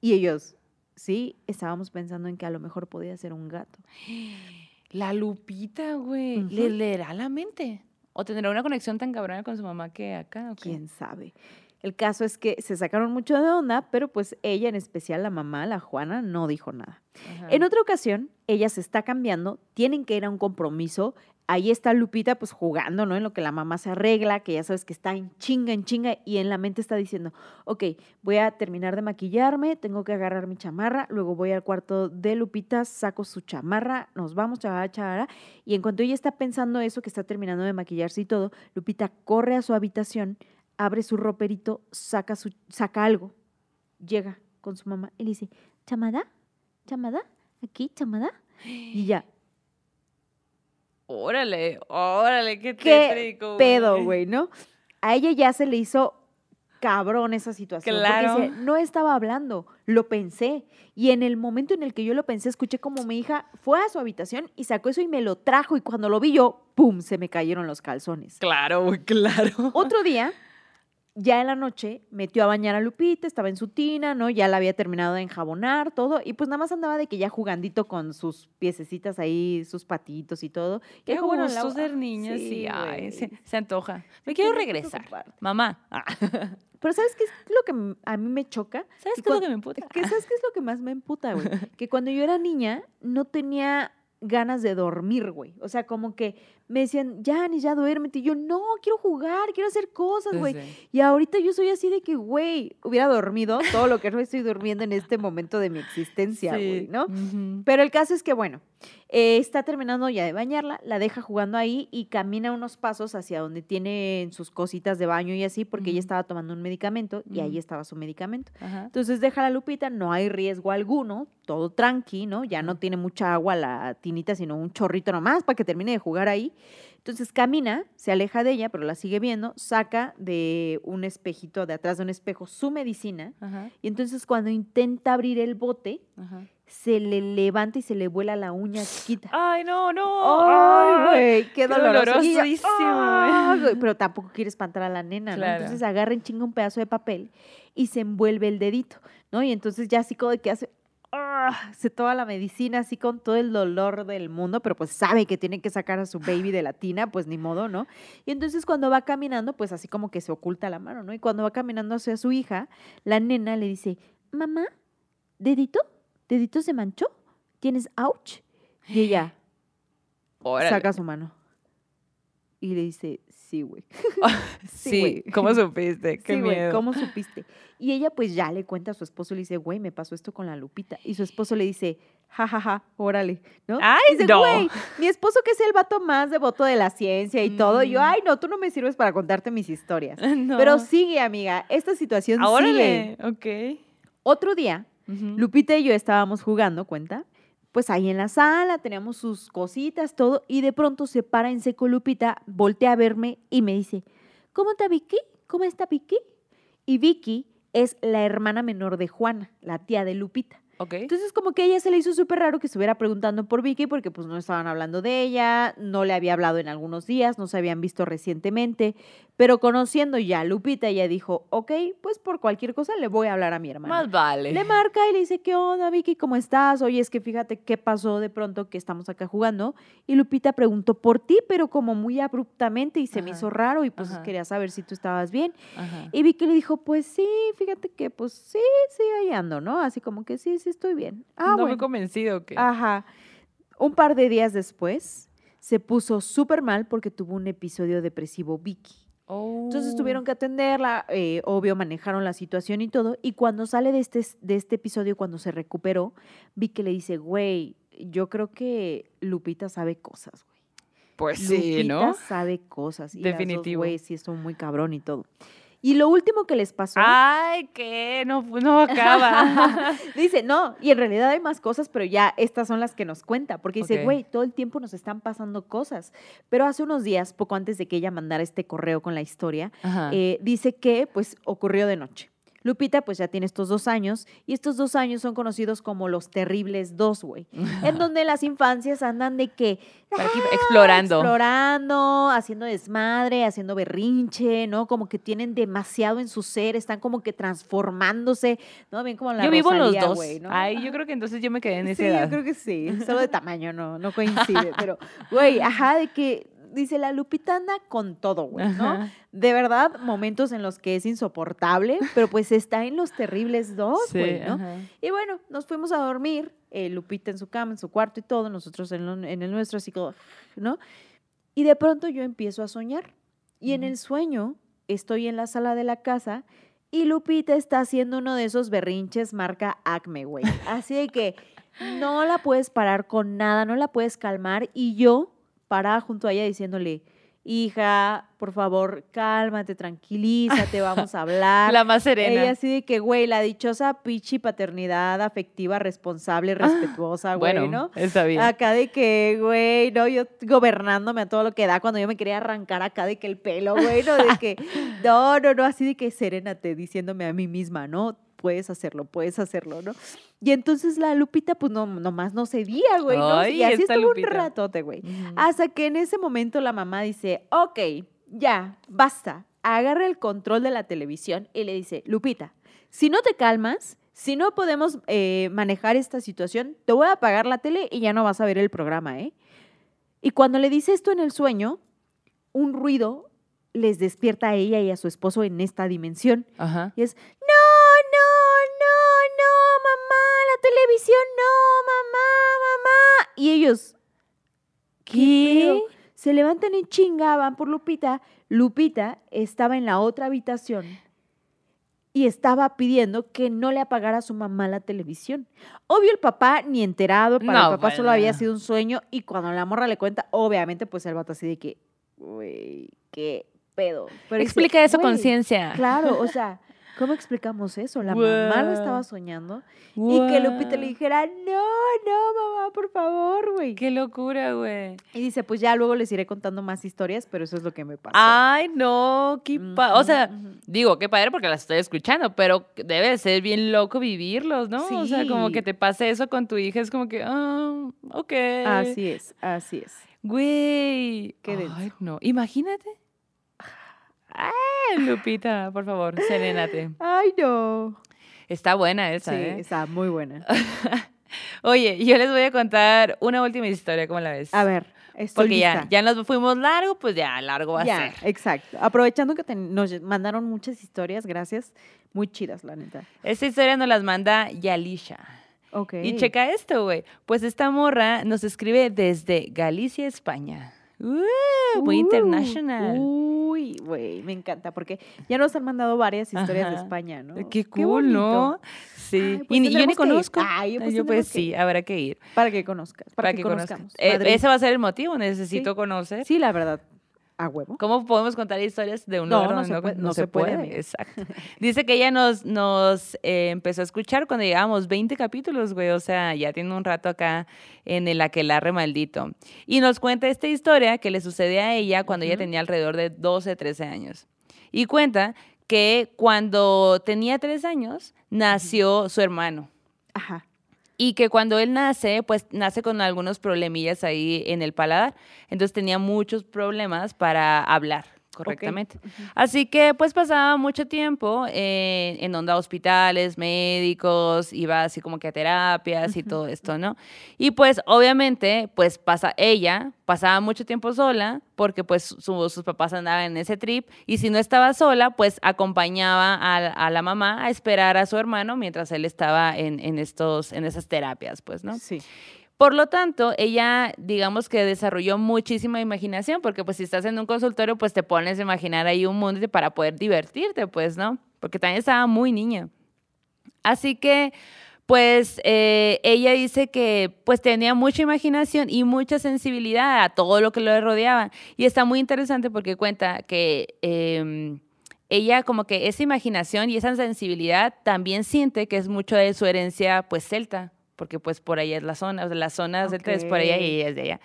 y ellos, sí, estábamos pensando en que a lo mejor podía ser un gato. La Lupita, güey. ¿Le leerá la mente? ¿O tendrá una conexión tan cabrona con su mamá que acá? ok? quién sabe. El caso es que se sacaron mucho de onda, pero pues ella, en especial la mamá, la Juana, no dijo nada. Ajá. En otra ocasión, ella se está cambiando, tienen que ir a un compromiso. Ahí está Lupita pues jugando, ¿no? En lo que la mamá se arregla, que ya sabes que está en chinga, en chinga, y en la mente está diciendo, ok, voy a terminar de maquillarme, tengo que agarrar mi chamarra, luego voy al cuarto de Lupita, saco su chamarra, nos vamos, chavala, chavala, y en cuanto ella está pensando eso, que está terminando de maquillarse y todo, Lupita corre a su habitación, abre su roperito, saca, su, saca algo, llega con su mamá y le dice, chamada, chamada, aquí, chamada, y ya, Órale, órale, qué, qué tétrico, pedo, güey, ¿no? A ella ya se le hizo cabrón esa situación. Claro. Porque dice, no estaba hablando, lo pensé. Y en el momento en el que yo lo pensé, escuché como mi hija fue a su habitación y sacó eso y me lo trajo. Y cuando lo vi yo, ¡pum! Se me cayeron los calzones. Claro, güey, claro. Otro día, ya en la noche metió a bañar a Lupita, estaba en su tina, ¿no? Ya la había terminado de enjabonar, todo, y pues nada más andaba de que ya jugandito con sus piececitas ahí, sus patitos y todo. Qué bueno, la- ser niña, sí, Sí, ay, güey. se, se antoja. Me Sí, quiero que regresar. Mamá, ah, Pero ¿sabes qué es lo que a mí me choca? ¿sabes qué es lo que me emputa? ¿Qué, ¿Sabes qué es lo que más me emputa, güey? Que cuando yo era niña no tenía ganas de dormir, güey. O sea, como que me decían, ya, ni ya duérmete. Y yo, no, quiero jugar, quiero hacer cosas, güey. Sí. Y ahorita yo soy así de que, güey, hubiera dormido todo lo que no estoy durmiendo en este momento de mi existencia, güey, Sí, ¿no? Pero el caso es que, bueno, eh, está terminando ya de bañarla, la deja jugando ahí y camina unos pasos hacia donde tiene sus cositas de baño y así, porque ella estaba tomando un medicamento y ahí estaba su medicamento. Entonces deja la lupita, no hay riesgo alguno, todo tranqui, ¿no? Ya no tiene mucha agua la tinita, sino un chorrito nomás para que termine de jugar ahí. Entonces camina, se aleja de ella, pero la sigue viendo, saca de un espejito, de atrás de un espejo, su medicina. Ajá, Y entonces cuando intenta abrir el bote, ajá. se le levanta y se le vuela la uña chiquita. Ay, no, no. ¡Ay, güey! ¡Qué qué doloroso! Pero tampoco quiere espantar a la nena, ¿no? Entonces agarra en chinga un pedazo de papel y se envuelve el dedito, ¿no? Y entonces ya así como de que hace... ¡ah! Se toma la medicina así con todo el dolor del mundo, pero pues sabe que tiene que sacar a su baby de la tina, pues ni modo, ¿no? Y entonces cuando va caminando, pues así como que se oculta la mano, ¿no? Y cuando va caminando hacia su hija, la nena le dice, mamá, ¿dedito? ¿Dedito se manchó? ¿Tienes ouch? Y ella Órale. saca su mano y le dice, sí, güey. Sí, Sí, güey. ¿cómo supiste? Qué sí, güey, miedo. ¿cómo supiste? Y ella pues ya le cuenta a su esposo, le dice, güey, me pasó esto con la Lupita. Y su esposo le dice, ja, ja, ja, órale, ¿no? Ay, Dice, no. güey, mi esposo que es el vato más devoto de la ciencia y todo. Y yo, Mm. ay, no, tú no me sirves para contarte mis historias. No. Pero sigue, amiga, esta situación Ah, sigue. Órale, ok. Otro día. Lupita y yo estábamos jugando, cuenta, pues ahí en la sala, teníamos sus cositas, todo, y de pronto se para en seco Lupita, voltea a verme y me dice, ¿cómo está Vicky? ¿Cómo está Vicky? Y Vicky es la hermana menor de Juana, la tía de Lupita. Entonces como que a ella se le hizo súper raro que estuviera preguntando por Vicky porque pues no estaban hablando de ella, no le había hablado en algunos días, no se habían visto recientemente, pero conociendo ya a Lupita, ella dijo, ok, pues por cualquier cosa le voy a hablar a mi hermana. Más vale. Le marca y le dice, ¿qué onda, Vicky? ¿Cómo estás? Oye, es que fíjate qué pasó de pronto que estamos acá jugando. Y Lupita preguntó por ti, pero como muy abruptamente y se me hizo raro y pues Ajá. quería saber si tú estabas bien. Ajá. Y Vicky le dijo, pues sí, fíjate que pues sí, sí, ahí ando, ¿no? Así como que sí, sí estoy bien. Ah, no bueno. he convencido que. Ajá. Un par de días después se puso súper mal porque tuvo un episodio depresivo Vicky. Entonces Oh. tuvieron que atenderla, eh, obvio, manejaron la situación y todo. Y cuando sale de este, de este episodio, cuando se recuperó, vi que le dice, güey, yo creo que Lupita sabe cosas, güey. Pues sí, Lupita ¿no? sabe cosas. Y Definitivo. Güey, sí, estuvo muy cabrón y todo. Y lo último que les pasó, Ay, ¿qué? No, no acaba. dice, no, y en realidad hay más cosas, pero ya estas son las que nos cuenta, porque dice, güey, todo el tiempo nos están pasando cosas. Pero hace unos días, poco antes de que ella mandara este correo con la historia, eh, dice que pues ocurrió de noche. Lupita pues ya tiene estos dos años y estos dos años son conocidos como los terribles dos, güey. En donde las infancias andan de que "Ah", explorando. explorando, haciendo desmadre, haciendo berrinche, ¿no? Como que tienen demasiado en su ser, están como que transformándose, ¿no? Bien como la yo vivo los Rosalía, dos. güey, ¿no? Ay, yo creo que entonces yo me quedé en esa Sí, edad. yo creo que sí. Solo de tamaño no, no coincide. pero, güey, ajá, de que dice la Lupita anda con todo, güey, ¿no? Ajá. De verdad, momentos en los que es insoportable, pero pues está en los terribles dos, Sí, güey, ¿no? ajá. Y bueno, nos fuimos a dormir, eh, Lupita en su cama, en su cuarto y todo, nosotros en, lo- en el nuestro, así como, ¿no? Y de pronto yo empiezo a soñar. Y en el sueño estoy en la sala de la casa y Lupita está haciendo uno de esos berrinches marca Acme, güey. Así de que no la puedes parar con nada, no la puedes calmar. Y yo parada junto a ella diciéndole, hija, por favor, cálmate, tranquilízate, vamos a hablar. La más serena. Ella así de que, güey, la dichosa pichi paternidad afectiva, responsable, respetuosa, güey, bueno, ¿no? está bien. Acá de que, güey, no, yo gobernándome a todo lo que da cuando yo me quería arrancar acá de que el pelo, güey, no, de que, no, no, no, así de que serénate, diciéndome a mí misma, ¿no? Puedes hacerlo, puedes hacerlo, ¿no? Y entonces la Lupita, pues no, nomás no cedía, güey, ¿no? Ay, y así estuvo Lupita. un ratote, güey. Hasta que en ese momento la mamá dice, ok, ya, basta. agarra el control de la televisión y le dice, Lupita, si no te calmas, si no podemos eh, manejar esta situación, te voy a apagar la tele y ya no vas a ver el programa, ¿eh? Y cuando le dice esto en el sueño, un ruido les despierta a ella y a su esposo en esta dimensión. Ajá. Y es, la televisión, no, mamá, mamá. Y ellos, ¿qué? Se levantan y chingaban por Lupita. Lupita estaba en la otra habitación y estaba pidiendo que no le apagara a su mamá la televisión. Obvio el papá ni enterado, para No, el papá solo había sido un sueño y cuando la morra le cuenta, obviamente pues el vato así de que, güey, qué pedo. Pero dice, Explica eso "Güey, con ciencia. Claro, o sea, ¿cómo explicamos eso? La mamá lo estaba soñando y que Lupita le dijera, no, no, mamá, por favor, güey. Qué locura, güey. Y dice, pues ya luego les iré contando más historias, pero eso es lo que me pasó. Ay, no, qué pa- O sea, digo, qué padre porque las estoy escuchando, pero debe de ser bien loco vivirlos, ¿no? O sea, como Sí. que te pase eso con tu hija, es como que, ah, ok. Así es, así es. Güey. Qué. Ay, no. Imagínate. Ay, Lupita, por favor, serénate. Ay, no. Está buena esa, Sí, ¿eh? está muy buena. Oye, yo les voy a contar una última historia, ¿cómo la ves? A ver, estoy Porque ya, lista. ya nos fuimos largo, pues ya largo va a Ya, ser. exacto. Aprovechando que te- nos mandaron muchas historias, gracias. Muy chidas, la neta. Esta historia nos las manda Yalisha. Ok. Y checa esto, güey. Pues esta morra nos escribe desde Galicia, España. Uh, muy Uh, international. Uy, güey, me encanta, porque ya nos han mandado varias historias de. España, ¿no? Qué cool, ¿no? Sí. Ay, y pues ni- yo ni conozco. Ay, pues yo pues sí, habrá que ir. Para que conozcas, para, que, conozcamos. Eh, ese va a ser el motivo, necesito Sí. conocer. Sí, la verdad, a huevo. ¿Cómo podemos contar historias de un No, lugar no donde se no, puede- no se se puede, puede? Exacto. Dice que ella nos, nos eh, empezó a escuchar cuando llegábamos 20 capítulos, güey. O sea, ya tiene un rato acá en el aquelarre maldito. Y nos cuenta esta historia que le sucede a ella cuando ella Ujú. tenía alrededor de 12, 13 años. Y cuenta que cuando tenía 3 años nació su hermano. Ajá. Y que cuando él nace, pues nace con algunos problemillas ahí en el paladar. Entonces tenía muchos problemas para hablar correctamente. Así que pues pasaba mucho tiempo eh, en onda hospitales, médicos, iba así como que a terapias y todo esto, ¿no? Y pues obviamente pues pasa ella, pasaba mucho tiempo sola porque pues su- sus papás andaban en ese trip y si no estaba sola pues acompañaba a, a la mamá a esperar a su hermano mientras él estaba en, en estos, en esas terapias, pues, ¿no? Sí. Por lo tanto, ella, digamos que desarrolló muchísima imaginación, porque pues si estás en un consultorio, pues te pones a imaginar ahí un mundo para poder divertirte, pues, ¿no? Porque también estaba muy niña. Así que, pues, eh, ella dice que pues tenía mucha imaginación y mucha sensibilidad a todo lo que lo rodeaba. Y está muy interesante porque cuenta que... em, ella como que esa imaginación y esa sensibilidad también siente que es mucho de su herencia pues celta, porque pues por ahí es la zona, o sea, la zona celta es por allá y ella es de allá.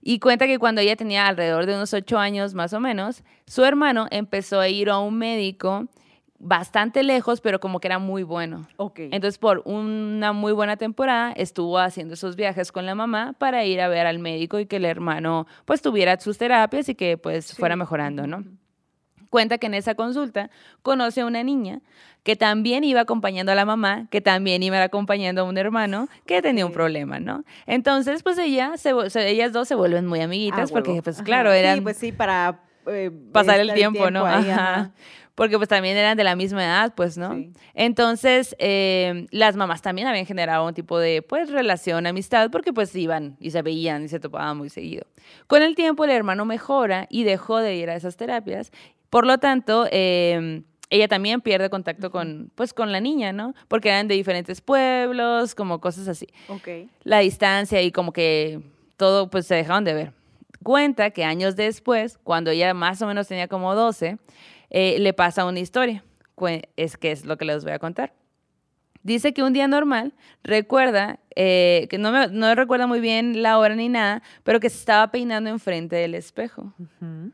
Y cuenta que cuando ella tenía alrededor de unos ocho años más o menos, su hermano empezó a ir a un médico bastante lejos, pero como que era muy bueno. Ok. Entonces, por una muy buena temporada, estuvo haciendo esos viajes con la mamá para ir a ver al médico y que el hermano pues tuviera sus terapias y que pues Sí. fuera mejorando, ¿no? Cuenta que en esa consulta conoce a una niña que también iba acompañando a la mamá, que también iba acompañando a un hermano que tenía un problema, ¿no? Entonces, pues ella se ellas dos se vuelven muy amiguitas Ah, porque, pues Ajá. claro, eran Sí, pues sí, para eh, pasar el tiempo, ¿no? ahí, Ajá. Porque pues también eran de la misma edad, pues, ¿no? Sí. Entonces, eh, las mamás también habían generado un tipo de, pues, relación, amistad, porque pues iban y se veían y se topaban muy seguido. Con el tiempo el hermano mejora y dejó de ir a esas terapias. Por lo tanto, eh, ella también pierde contacto con, pues, con la niña, ¿no? Porque eran de diferentes pueblos, como cosas así Ok. la distancia y como que todo pues se dejaron de ver. Cuenta que años después, cuando ella más o menos tenía como 12, eh, le pasa una historia. Es que es lo que les voy a contar. Dice que un día normal recuerda, eh, que no, me, no recuerda muy bien la hora ni nada, pero que se estaba peinando enfrente del espejo Ujú.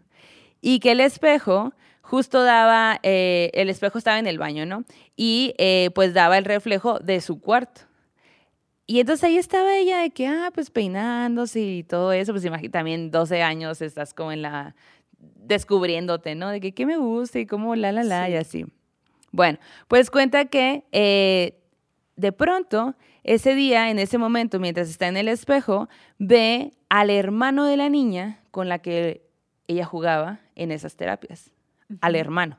Y que el espejo justo daba, eh, el espejo estaba en el baño, ¿no? Y eh, pues daba el reflejo de su cuarto. Y entonces ahí estaba ella de que, ah, pues peinándose y todo eso, pues imagi- también 12 años estás como en la, descubriéndote, ¿no? De que qué me gusta y cómo la, la, la, y así. Bueno, pues cuenta que eh, de pronto, ese día, en ese momento, mientras está en el espejo, ve al hermano de la niña con la que ella jugaba en esas terapias, al hermano.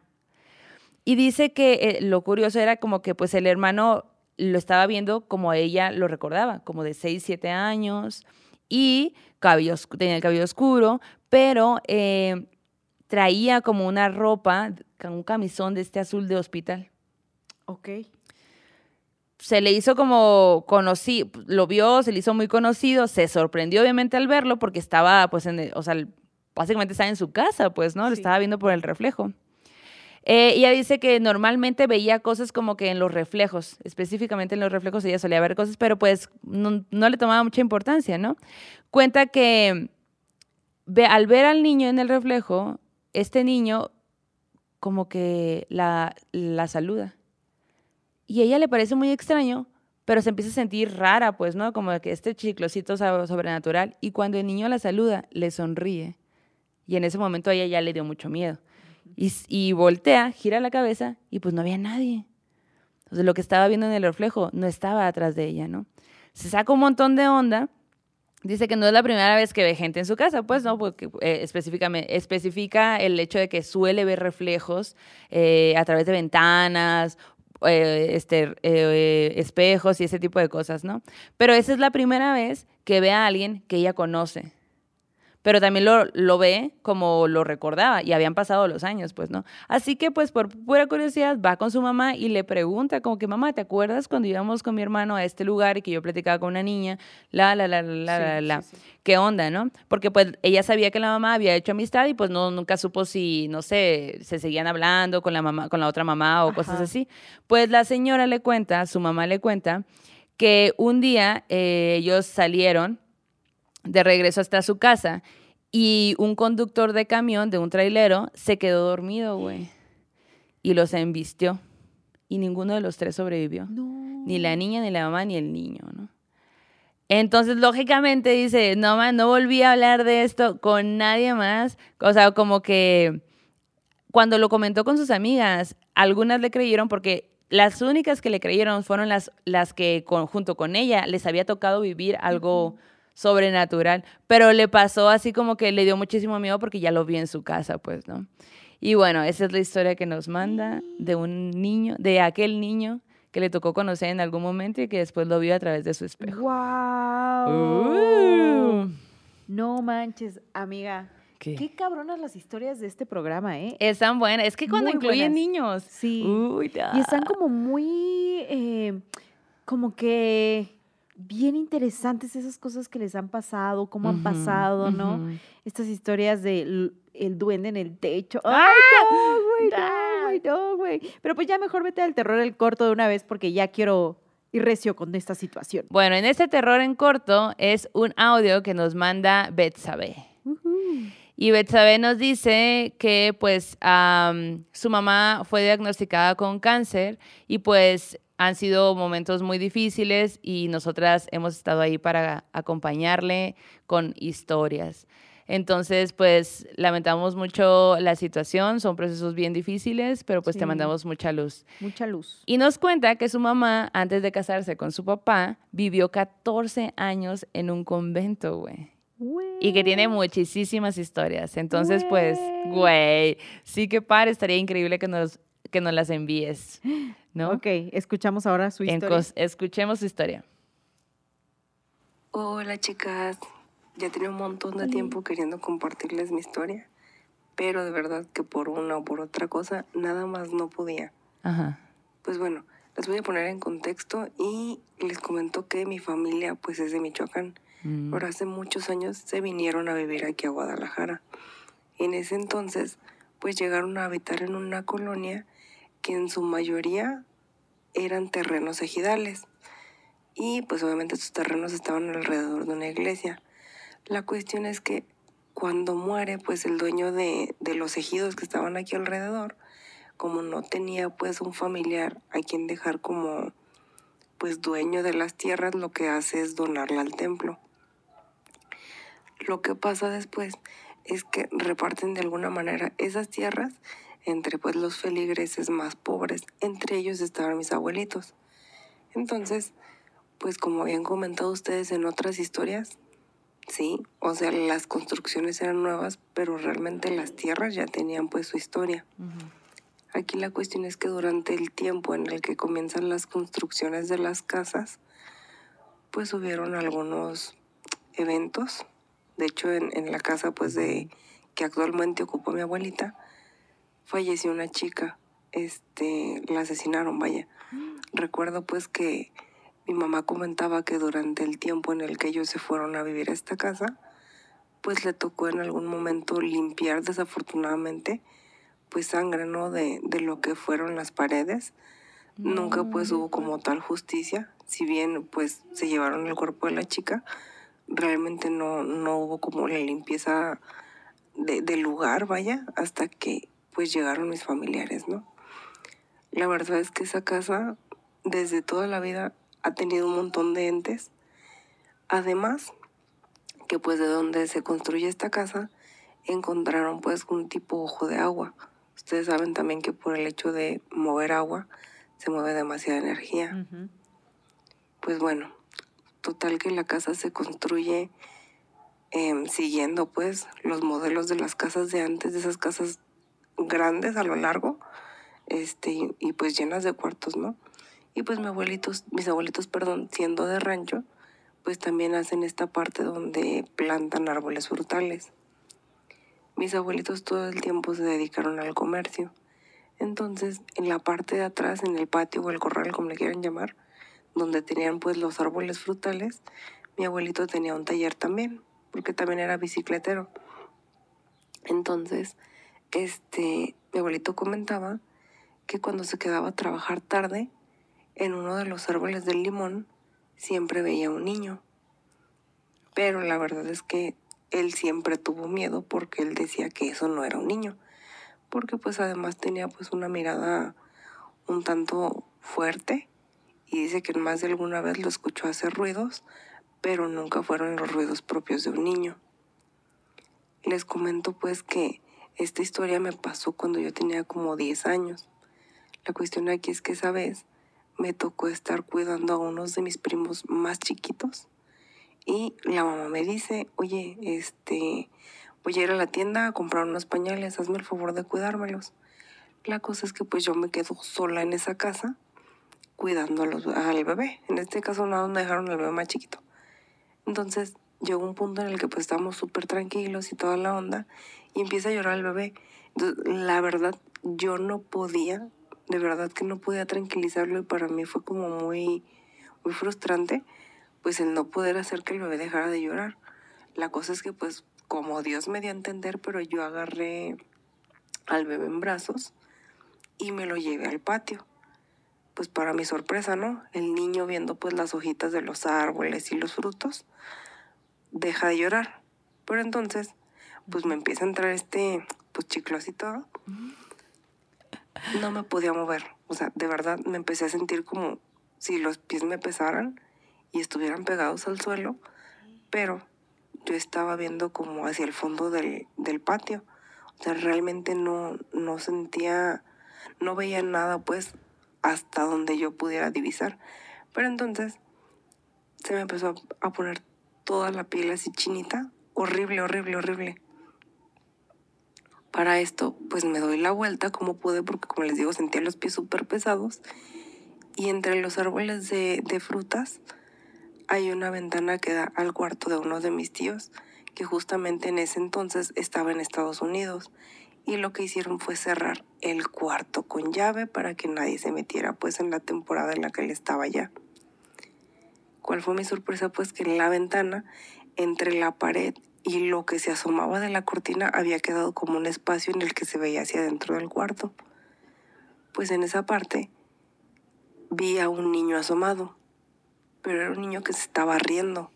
Y dice que eh, lo curioso era como que pues el hermano lo estaba viendo como ella lo recordaba, como de 6, 7 años, y cabello, tenía el cabello oscuro, pero eh, traía como una ropa, un camisón de este azul de hospital. Ok. Se le hizo como conocido, lo vio, se le hizo muy conocido, se sorprendió obviamente al verlo porque estaba, pues, en, o sea, básicamente estaba en su casa, pues, ¿no? Lo estaba viendo por el reflejo. Eh, ella dice que normalmente veía cosas como que en los reflejos, específicamente en los reflejos ella solía ver cosas, pero pues no, le tomaba mucha importancia, ¿no? Cuenta que ve, al ver al niño en el reflejo, este niño como que la, la saluda. Y a ella le parece muy extraño, pero se empieza a sentir rara, pues, ¿no? Como que este chiclosito sobrenatural. Y cuando el niño la saluda, le sonríe. Y en ese momento a ella ya le dio mucho miedo. Y, y voltea, gira la cabeza y pues no había nadie. Entonces lo que estaba viendo en el reflejo no estaba atrás de ella, ¿no? Se saca un montón de onda. Dice que no es la primera vez que ve gente en su casa, pues no, porque eh, específicamente, especifica el hecho de que suele ver reflejos eh, a través de ventanas, eh, este, espejos y ese tipo de cosas, ¿no? Pero esa es la primera vez que ve a alguien que ella conoce pero también lo, lo, ve como lo recordaba y habían pasado los años, pues, ¿no? Así que, pues, por pura curiosidad, va con su mamá y le pregunta como que, mamá, ¿te acuerdas cuando íbamos con mi hermano a este lugar y que yo platicaba con una niña? La, la, la, la, la, la. ¿Qué onda, no? Porque, pues, ella sabía que la mamá había hecho amistad y, pues, no, nunca supo si, no sé, se seguían hablando con la mamá, con la otra mamá o cosas así. Pues la señora le cuenta, su mamá le cuenta, que un día eh, ellos salieron de regreso hasta su casa y un conductor de camión, de un trailero, se quedó dormido, güey. Y los embistió. Y ninguno de los tres sobrevivió. Ni la niña, ni la mamá, ni el niño, ¿no? Entonces, lógicamente dice, no, man, no volví a hablar de esto con nadie más. O sea, como que cuando lo comentó con sus amigas, algunas le creyeron porque las únicas que le creyeron fueron las, las que junto con ella les había tocado vivir algo sobrenatural, pero le pasó así como que le dio muchísimo miedo porque ya lo vi en su casa, pues, ¿no? Y bueno, esa es la historia que nos manda de un niño, de aquel niño que le tocó conocer en algún momento y que después lo vio a través de su espejo. ¡Wow! Uh. No manches, amiga. ¿Qué? cabronas las historias de este programa, ¿eh? Están buenas. Es que cuando incluyen niños. Sí. y están como muy. Eh, como que bien interesantes esas cosas que les han pasado, cómo han pasado, ¿no? Estas historias del el duende en el techo. ¡Ay, no, güey! No, güey! Pero pues ya mejor vete al terror el corto de una vez porque ya quiero ir recio con esta situación. Bueno, en este terror en corto es un audio que nos manda Betsabe. Y Betsabe nos dice que pues su mamá fue diagnosticada con cáncer y pues han sido momentos muy difíciles y nosotras hemos estado ahí para acompañarle con historias. Entonces, pues lamentamos mucho la situación, son procesos bien difíciles, pero pues te mandamos mucha luz. Mucha luz. Y nos cuenta que su mamá, antes de casarse con su papá, vivió 14 años en un convento, güey. Y que tiene muchísimas historias. Entonces, pues, güey, sí que par, estaría increíble que nos, que nos las envíes. ¿no? Ok, escuchamos ahora su historia. escuchemos su historia. Hola chicas, ya tenía un montón de tiempo queriendo compartirles mi historia, pero de verdad que por una o por otra cosa nada más no podía. Ajá. Pues bueno, les voy a poner en contexto y les comento que mi familia pues es de Michoacán. Mm. Por hace muchos años se vinieron a vivir aquí a Guadalajara. En ese entonces pues llegaron a habitar en una colonia que en su mayoría eran terrenos ejidales. Y pues obviamente estos terrenos estaban alrededor de una iglesia. La cuestión es que cuando muere pues el dueño de, de los ejidos que estaban aquí alrededor, como no tenía pues un familiar a quien dejar como pues dueño de las tierras, lo que hace es donarla al templo. Lo que pasa después es que reparten de alguna manera esas tierras entre pues los feligreses más pobres. Entre ellos estaban mis abuelitos. Entonces, pues como habían comentado ustedes en otras historias, sí, o sea, las construcciones eran nuevas, pero realmente las tierras ya tenían pues su historia. Aquí la cuestión es que durante el tiempo en el que comienzan las construcciones de las casas, pues hubieron algunos eventos. De hecho, en, en la casa pues de que actualmente ocupa mi abuelita, falleció una chica, este, la asesinaron, vaya. Mm. Recuerdo pues que mi mamá comentaba que durante el tiempo en el que ellos se fueron a vivir a esta casa, pues le tocó en algún momento limpiar desafortunadamente pues sangre, ¿no? De, de lo que fueron las paredes. Nunca pues hubo como tal justicia, si bien pues se llevaron el cuerpo de la chica, realmente no, no hubo como la limpieza de, del lugar, vaya, hasta que pues llegaron mis familiares, ¿no? La verdad es que esa casa desde toda la vida ha tenido un montón de entes. Además, que pues de donde se construye esta casa encontraron pues un tipo ojo de agua. Ustedes saben también que por el hecho de mover agua se mueve demasiada energía. Pues bueno, total que la casa se construye em, siguiendo pues los modelos de las casas de antes, de esas casas grandes a lo largo, este, y, pues llenas de cuartos, ¿no? Y pues mis abuelitos, mis abuelitos, perdón, siendo de rancho, pues también hacen esta parte donde plantan árboles frutales. Mis abuelitos todo el tiempo se dedicaron al comercio. Entonces, en la parte de atrás, en el patio o el corral, como le quieran llamar, donde tenían pues los árboles frutales, mi abuelito tenía un taller también, porque también era bicicletero. Entonces, este, mi abuelito comentaba que cuando se quedaba a trabajar tarde, en uno de los árboles del limón siempre veía un niño. Pero la verdad es que él siempre tuvo miedo porque él decía que eso no era un niño. Porque pues además tenía pues una mirada un tanto fuerte y dice que más de alguna vez lo escuchó hacer ruidos, pero nunca fueron los ruidos propios de un niño. Les comento pues que esta historia me pasó cuando yo tenía como 10 años. La cuestión aquí es que esa vez me tocó estar cuidando a unos de mis primos más chiquitos y la mamá me dice, oye, este, voy a ir a la tienda a comprar unos pañales, hazme el favor de cuidármelos. La cosa es que pues yo me quedo sola en esa casa cuidando a los, al bebé. En este caso no me dejaron al bebé más chiquito. Entonces llegó un punto en el que pues estábamos súper tranquilos y toda la onda y empieza a llorar el bebé. la verdad, yo no podía, de verdad que no podía tranquilizarlo y para mí fue como muy, muy frustrante, pues el no poder hacer que el bebé dejara de llorar. La cosa es que pues como Dios me dio a entender, pero yo agarré al bebé en brazos y me lo llevé al patio. Pues para mi sorpresa, ¿no? El niño viendo pues las hojitas de los árboles y los frutos, deja de llorar. Pero entonces pues me empieza a entrar este, pues chiclos y todo. No me podía mover. O sea, de verdad me empecé a sentir como si los pies me pesaran y estuvieran pegados al suelo, pero yo estaba viendo como hacia el fondo del, del patio. O sea, realmente no, no sentía, no veía nada pues hasta donde yo pudiera divisar. Pero entonces se me empezó a poner toda la piel así chinita, horrible, horrible, horrible. Para esto, pues me doy la vuelta como pude, porque como les digo, sentía los pies súper pesados. Y entre los árboles de, frutas hay una ventana que da al cuarto de uno de mis tíos, que justamente en ese entonces estaba en Estados Unidos. Y lo que hicieron fue cerrar el cuarto con llave para que nadie se metiera pues en la temporada en la que él estaba ya. ¿Cuál fue mi sorpresa? Pues que en la ventana, entre la pared y lo que se asomaba de la cortina había quedado como un espacio en el que se veía hacia adentro del cuarto. Pues en esa parte vi a un niño asomado, pero era un niño que se estaba riendo.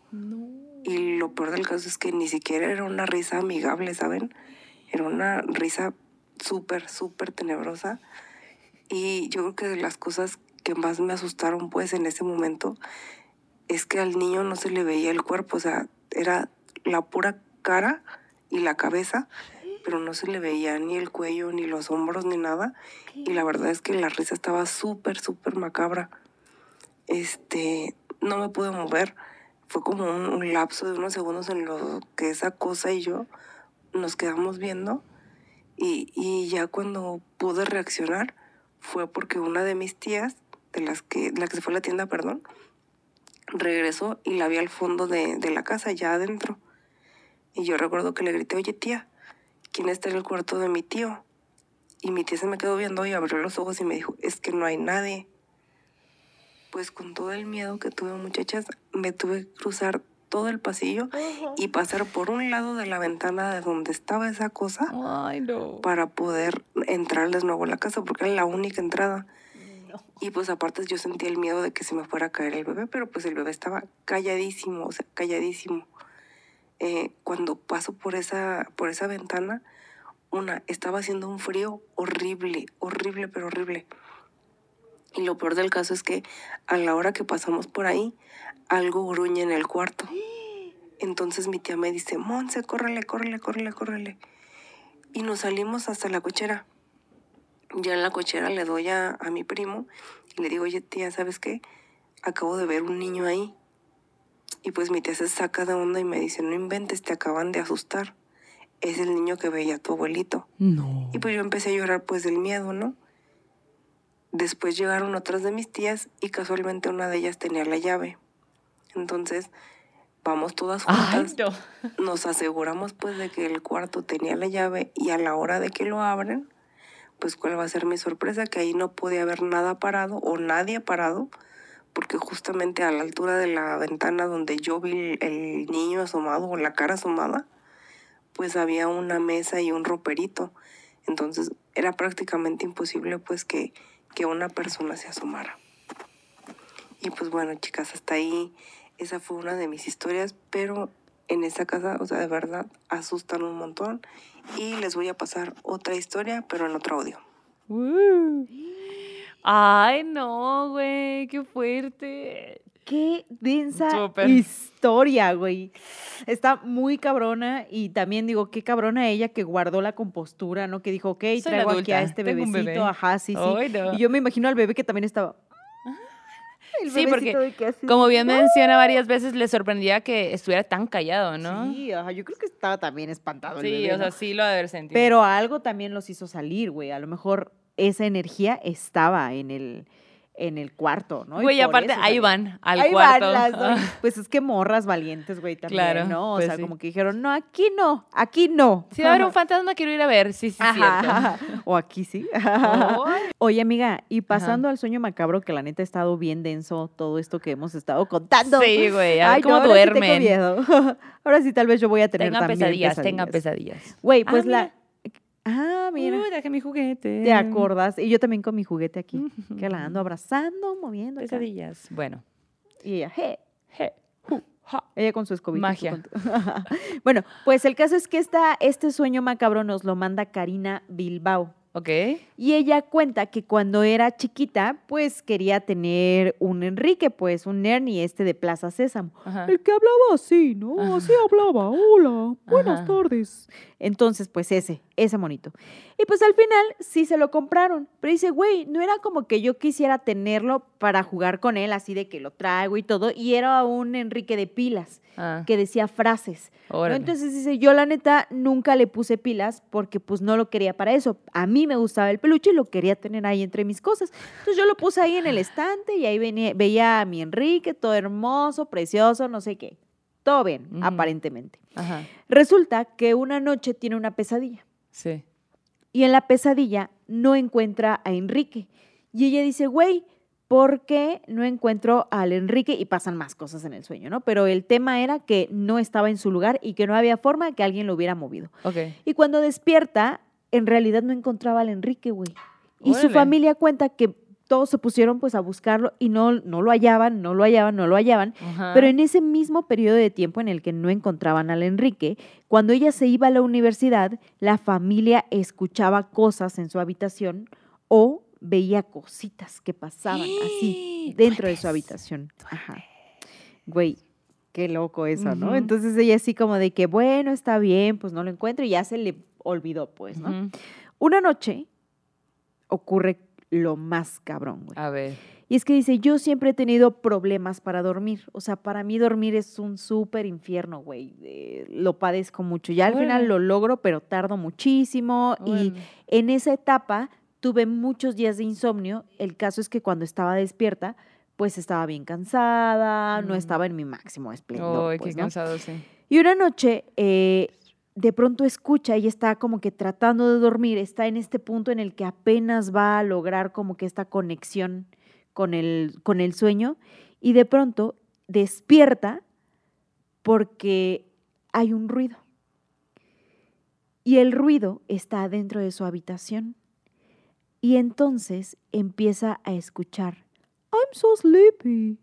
Y lo peor del caso es que ni siquiera era una risa amigable, ¿saben? Era una risa súper, súper tenebrosa. Y yo creo que de las cosas que más me asustaron pues en ese momento es que al niño no se le veía el cuerpo, o sea, era la pura cara y la cabeza, pero no se le veía ni el cuello, ni los hombros, ni nada. Y la verdad es que la risa estaba súper, súper macabra. Este, no me pude mover. Fue como un, lapso de unos segundos en lo que esa cosa y yo nos quedamos viendo. Y, y ya cuando pude reaccionar fue porque una de mis tías, de las que, la que se fue a la tienda, perdón, regresó y la vi al fondo de, de la casa, ya adentro. Y yo recuerdo que le grité, oye tía, ¿quién está en el cuarto de mi tío? Y mi tía se me quedó viendo y abrió los ojos y me dijo, es que no hay nadie. Pues con todo el miedo que tuve, muchachas, me tuve que cruzar todo el pasillo y pasar por un lado de la ventana de donde estaba esa cosa para poder entrar de nuevo a la casa porque era la única entrada. Y pues aparte yo sentía el miedo de que se me fuera a caer el bebé, pero pues el bebé estaba calladísimo, o sea, calladísimo. Eh, cuando paso por esa, por esa ventana, una, estaba haciendo un frío horrible, horrible, pero horrible. Y lo peor del caso es que a la hora que pasamos por ahí, algo gruñe en el cuarto. Entonces mi tía me dice, Monse, córrele, córrele, córrele, córrele. Y nos salimos hasta la cochera. Ya en la cochera le doy a, a mi primo y le digo, oye tía, ¿sabes qué? Acabo de ver un niño ahí. Y pues mi tía se saca de onda y me dice, no inventes, te acaban de asustar. Es el niño que veía a tu abuelito. No. Y pues yo empecé a llorar pues del miedo, ¿no? Después llegaron otras de mis tías y casualmente una de ellas tenía la llave. Entonces, vamos todas juntas. Nos aseguramos pues de que el cuarto tenía la llave y a la hora de que lo abren, pues cuál va a ser mi sorpresa, que ahí no podía haber nada parado o nadie parado porque justamente a la altura de la ventana donde yo vi el niño asomado o la cara asomada, pues había una mesa y un roperito. Entonces era prácticamente imposible pues que, que una persona se asomara. Y pues bueno, chicas, hasta ahí esa fue una de mis historias, pero en esa casa, o sea, de verdad, asustan un montón. Y les voy a pasar otra historia, pero en otro audio. Ay, no, güey, qué fuerte. Qué densa historia, güey. Está muy cabrona y también digo, qué cabrona ella que guardó la compostura, ¿no? Que dijo, ok, traigo aquí a este bebecito, ajá, sí, sí. Y yo me imagino al bebé que también estaba... sí, porque como bien menciona varias veces, le sorprendía que estuviera tan callado, ¿no? Sí, ajá, yo creo que estaba también espantado. Sí, o sea, sí lo ha de haber sentido. Pero algo también los hizo salir, güey. A lo mejor esa energía estaba en el, en el cuarto, ¿no? Güey, aparte, ahí van al cuarto. pues es que morras valientes, güey, también, claro, ¿no? O pues sea, como que dijeron, no, aquí no, aquí no. Si va a haber un fantasma, quiero ir a ver, sí, sí, cierto. O aquí sí. Oye, amiga, y pasando al sueño macabro, que la neta ha estado bien denso todo esto que hemos estado contando. Sí, güey, a ver cómo duermen. miedo. ahora sí, tal vez yo voy a tener tengan pesadillas, Tengan pesadillas. Güey, pues ah, la... Ah, mira. Uy, dejé mi juguete. ¿Te acordas? Y yo también con mi juguete aquí, que la ando abrazando, moviendo. Pesadillas. Bueno. Y ella, je, je, Ella con su escobita. Magia. bueno, pues el caso es que esta, este sueño macabro nos lo manda Karina Bilbao. Ok. Y ella cuenta que cuando era chiquita, pues quería tener un Enrique, pues un Ernie este de Plaza Sésamo. El que hablaba así, ¿no? Así hablaba. Hola, buenas tardes. Entonces, pues ese, ese monito. Y pues al final sí se lo compraron. Pero dice, güey, no era como que yo quisiera tenerlo para jugar con él, así de que lo traigo y todo. Y era un Enrique de pilas, ah. que decía frases. Entonces dice, yo la neta nunca le puse pilas porque pues no lo quería para eso. A mí me gustaba el peluche y lo quería tener ahí entre mis cosas. Entonces yo lo puse ahí en el estante y ahí venía, veía a mi Enrique, todo hermoso, precioso, no sé qué. Todo bien, aparentemente. Resulta que una noche tiene una pesadilla. Sí. Y en la pesadilla no encuentra a Enrique. Y ella dice, güey, ¿por qué no encuentro al Enrique? Y pasan más cosas en el sueño, ¿no? Pero el tema era que no estaba en su lugar y que no había forma que alguien lo hubiera movido. Okay. Y cuando despierta, en realidad no encontraba al Enrique, güey. Y su familia cuenta que todos se pusieron pues a buscarlo y no, no lo hallaban, no lo hallaban, no lo hallaban. Pero en ese mismo periodo de tiempo en el que no encontraban al Enrique, cuando ella se iba a la universidad, la familia escuchaba cosas en su habitación o veía cositas que pasaban así dentro de su habitación. Ajá. Güey, qué loco eso, ¿no? Entonces ella así como de que, bueno, está bien, pues no lo encuentro y ya se le olvidó, pues, ¿no? Una noche ocurre lo más cabrón, güey. A ver. Y es que dice, yo siempre he tenido problemas para dormir. O sea, para mí dormir es un súper infierno, güey. lo padezco mucho. Ya al final lo logro, pero tardo muchísimo. Y en esa etapa tuve muchos días de insomnio. El caso es que cuando estaba despierta, pues estaba bien cansada, no mm. estaba en mi máximo esplendor. qué pues, cansado, sí. Y una noche, eh, de pronto escucha y está como que tratando de dormir, está en este punto en el que apenas va a lograr como que esta conexión con el, con el sueño y de pronto despierta porque hay un ruido. Y el ruido está dentro de su habitación. Y entonces empieza a escuchar, I'm so sleepy.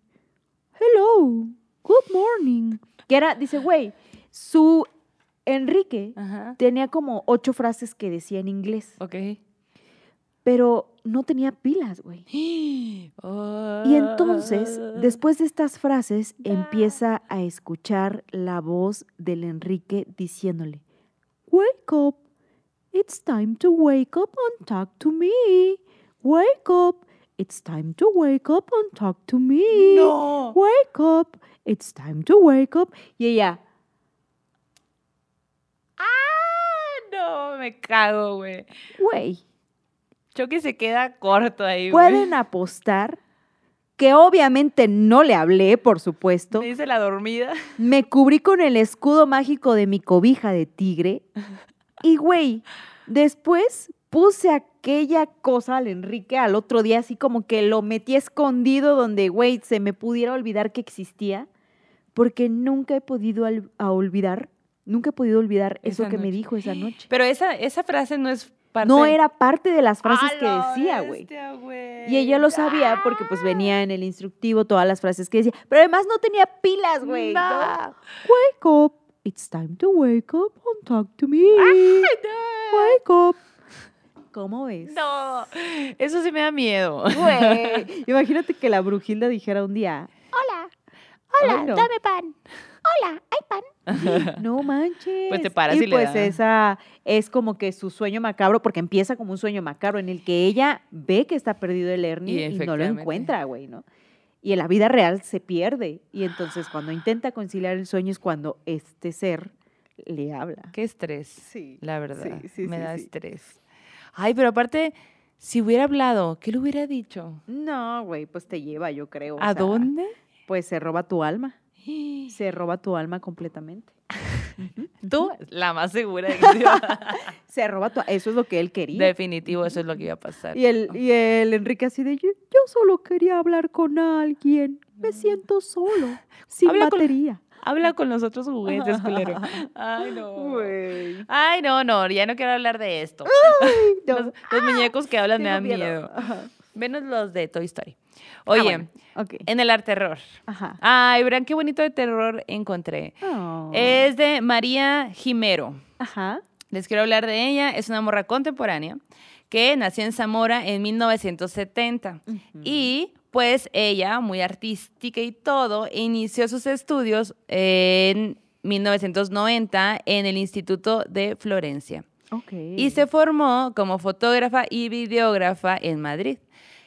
Hello, good morning. Que era, dice, güey, su Enrique tenía como ocho frases que decía en inglés. Ok pero no tenía pilas, güey. Y entonces, ah. después de estas frases, empieza a escuchar la voz del Enrique diciéndole, Wake up, it's time to wake up and talk to me. Wake up, it's time to wake up and talk to me. No. Wake up, it's time to wake up. Y ella... ¡Ah! No, me cago, güey. Güey Chucky se queda corto ahí. Pueden apostar que obviamente no le hablé, por supuesto. Me dice la dormida. Me cubrí con el escudo mágico de mi cobija de tigre. Y, güey, después puse aquella cosa al Enrique al otro día, así como que lo metí escondido donde, güey, se me pudiera olvidar que existía, porque nunca he podido olvidar, nunca he podido olvidar eso que me dijo esa noche. Pero esa, esa frase no es no era parte de las frases que decía, güey. Y ella lo sabía porque pues venía en el instructivo todas las frases que decía. Pero además no tenía pilas, güey. Wake up. It's time to wake up and talk to me. Wake up. ¿Cómo ves? No, eso sí me da miedo. Güey, imagínate que la brujilda dijera un día, hola, hola, dame pan hola, hay pan. No manches. Pues te paras y, y pues esa es como que su sueño macabro, porque empieza como un sueño macabro en el que ella ve que está perdido el Ernie y, no lo encuentra, güey, ¿no? Y en la vida real se pierde. Y entonces cuando intenta conciliar el sueño es cuando este ser le habla. Qué estrés. Sí. La verdad. me da estrés. Ay, pero aparte, si hubiera hablado, ¿qué le hubiera dicho? No, güey, pues te lleva, yo creo. ¿A dónde? Pues se roba tu alma. Se roba tu alma completamente. Tú, la más segura de que se roba tu Eso es lo que él quería. Definitivo, eso es lo que iba a pasar. Y el, y el Enrique así de, yo, solo quería hablar con alguien. Me mm. siento solo, sin batería. habla con los otros juguetes, culero. Ay, no. Ay, no, no, ya no quiero hablar de esto. Los, muñecos que hablan me dan miedo. Menos los de Toy Story. Ah, Oye, en el arte terror. Ajá. Ay, verán qué bonito de terror encontré. Oh. Es de María Jimero. Ajá. Les quiero hablar de ella. Es una morra contemporánea que nació en Zamora en 1970. Y pues ella, muy artística y todo, inició sus estudios en 1990 en el Instituto de Florencia. Okay. Y se formó como fotógrafa y videógrafa en Madrid.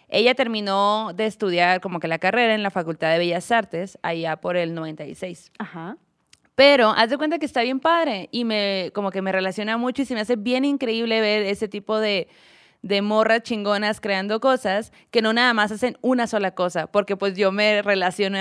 Ella terminó de estudiar como que la carrera en la Facultad de Bellas Artes allá por el 96. Ajá. Pero haz de cuenta que está bien padre y me como que me relaciona mucho y se me hace bien increíble ver ese tipo de, de morras chingonas creando cosas que no nada más hacen una sola cosa, porque pues yo me relaciono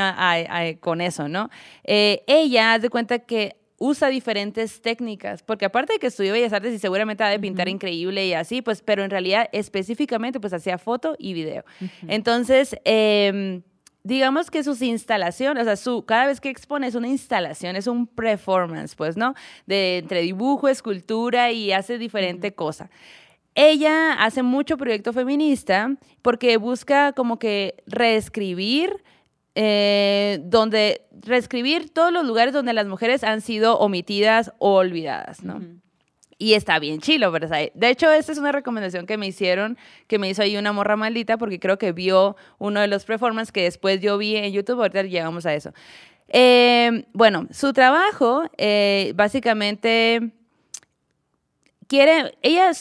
con eso, ¿no? Eh, ella, haz de cuenta que usa diferentes técnicas, porque aparte de que estudió Bellas Artes y seguramente ha de pintar increíble y así, pues, pero en realidad específicamente pues hacía foto y video. Entonces, em, digamos que sus instalaciones, o sea, su, cada vez que expone es una instalación, es un performance, pues, ¿no? De entre dibujo, escultura y hace diferente cosa. Ella hace mucho proyecto feminista porque busca como que reescribir eh, donde reescribir todos los lugares donde las mujeres han sido omitidas o olvidadas, ¿no? Y está bien chilo, ¿verdad? De hecho, esta es una recomendación que me hicieron, que me hizo ahí una morra maldita, porque creo que vio uno de los performances que después yo vi en YouTube, ahorita llegamos a eso. Eh, bueno, su trabajo eh, básicamente quiere, ella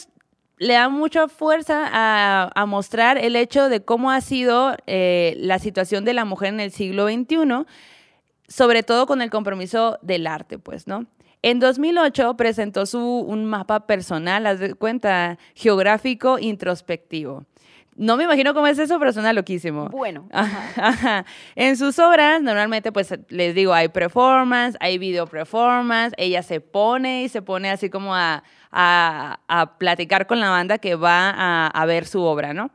le da mucha fuerza a, mostrar el hecho de cómo ha sido eh, la situación de la mujer en el siglo XXI, sobre todo con el compromiso del arte, pues, ¿no? En 2008 presentó su, un mapa personal, haz de cuenta, geográfico introspectivo. No me imagino cómo es eso, pero suena loquísimo. Bueno. En sus obras, normalmente, pues les digo, hay performance, hay video performance, ella se pone y se pone así como a, a, platicar con la banda que va a, ver su obra, ¿no?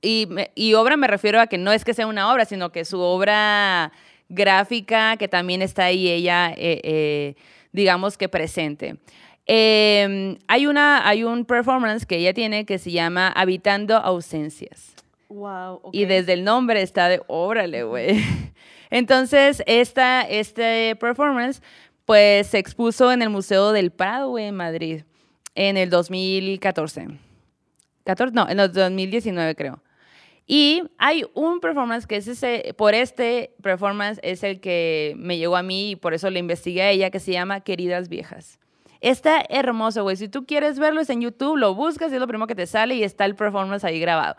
Y, y, obra me refiero a que no es que sea una obra, sino que su obra gráfica, que también está ahí ella, eh, eh, digamos que presente. Em, hay, una, hay un performance que ella tiene que se llama Habitando Ausencias. Wow. Y desde el nombre está de órale, güey. Entonces, esta, este performance pues se expuso en el Museo del Prado, en Madrid, en el 2014. 14, no, en el 2019 creo. Y hay un performance que es ese, por este performance es el que me llegó a mí y por eso le investigué a ella, que se llama Queridas Viejas. Está hermoso, güey. Si tú quieres verlo, es en YouTube, lo buscas y es lo primero que te sale y está el performance ahí grabado.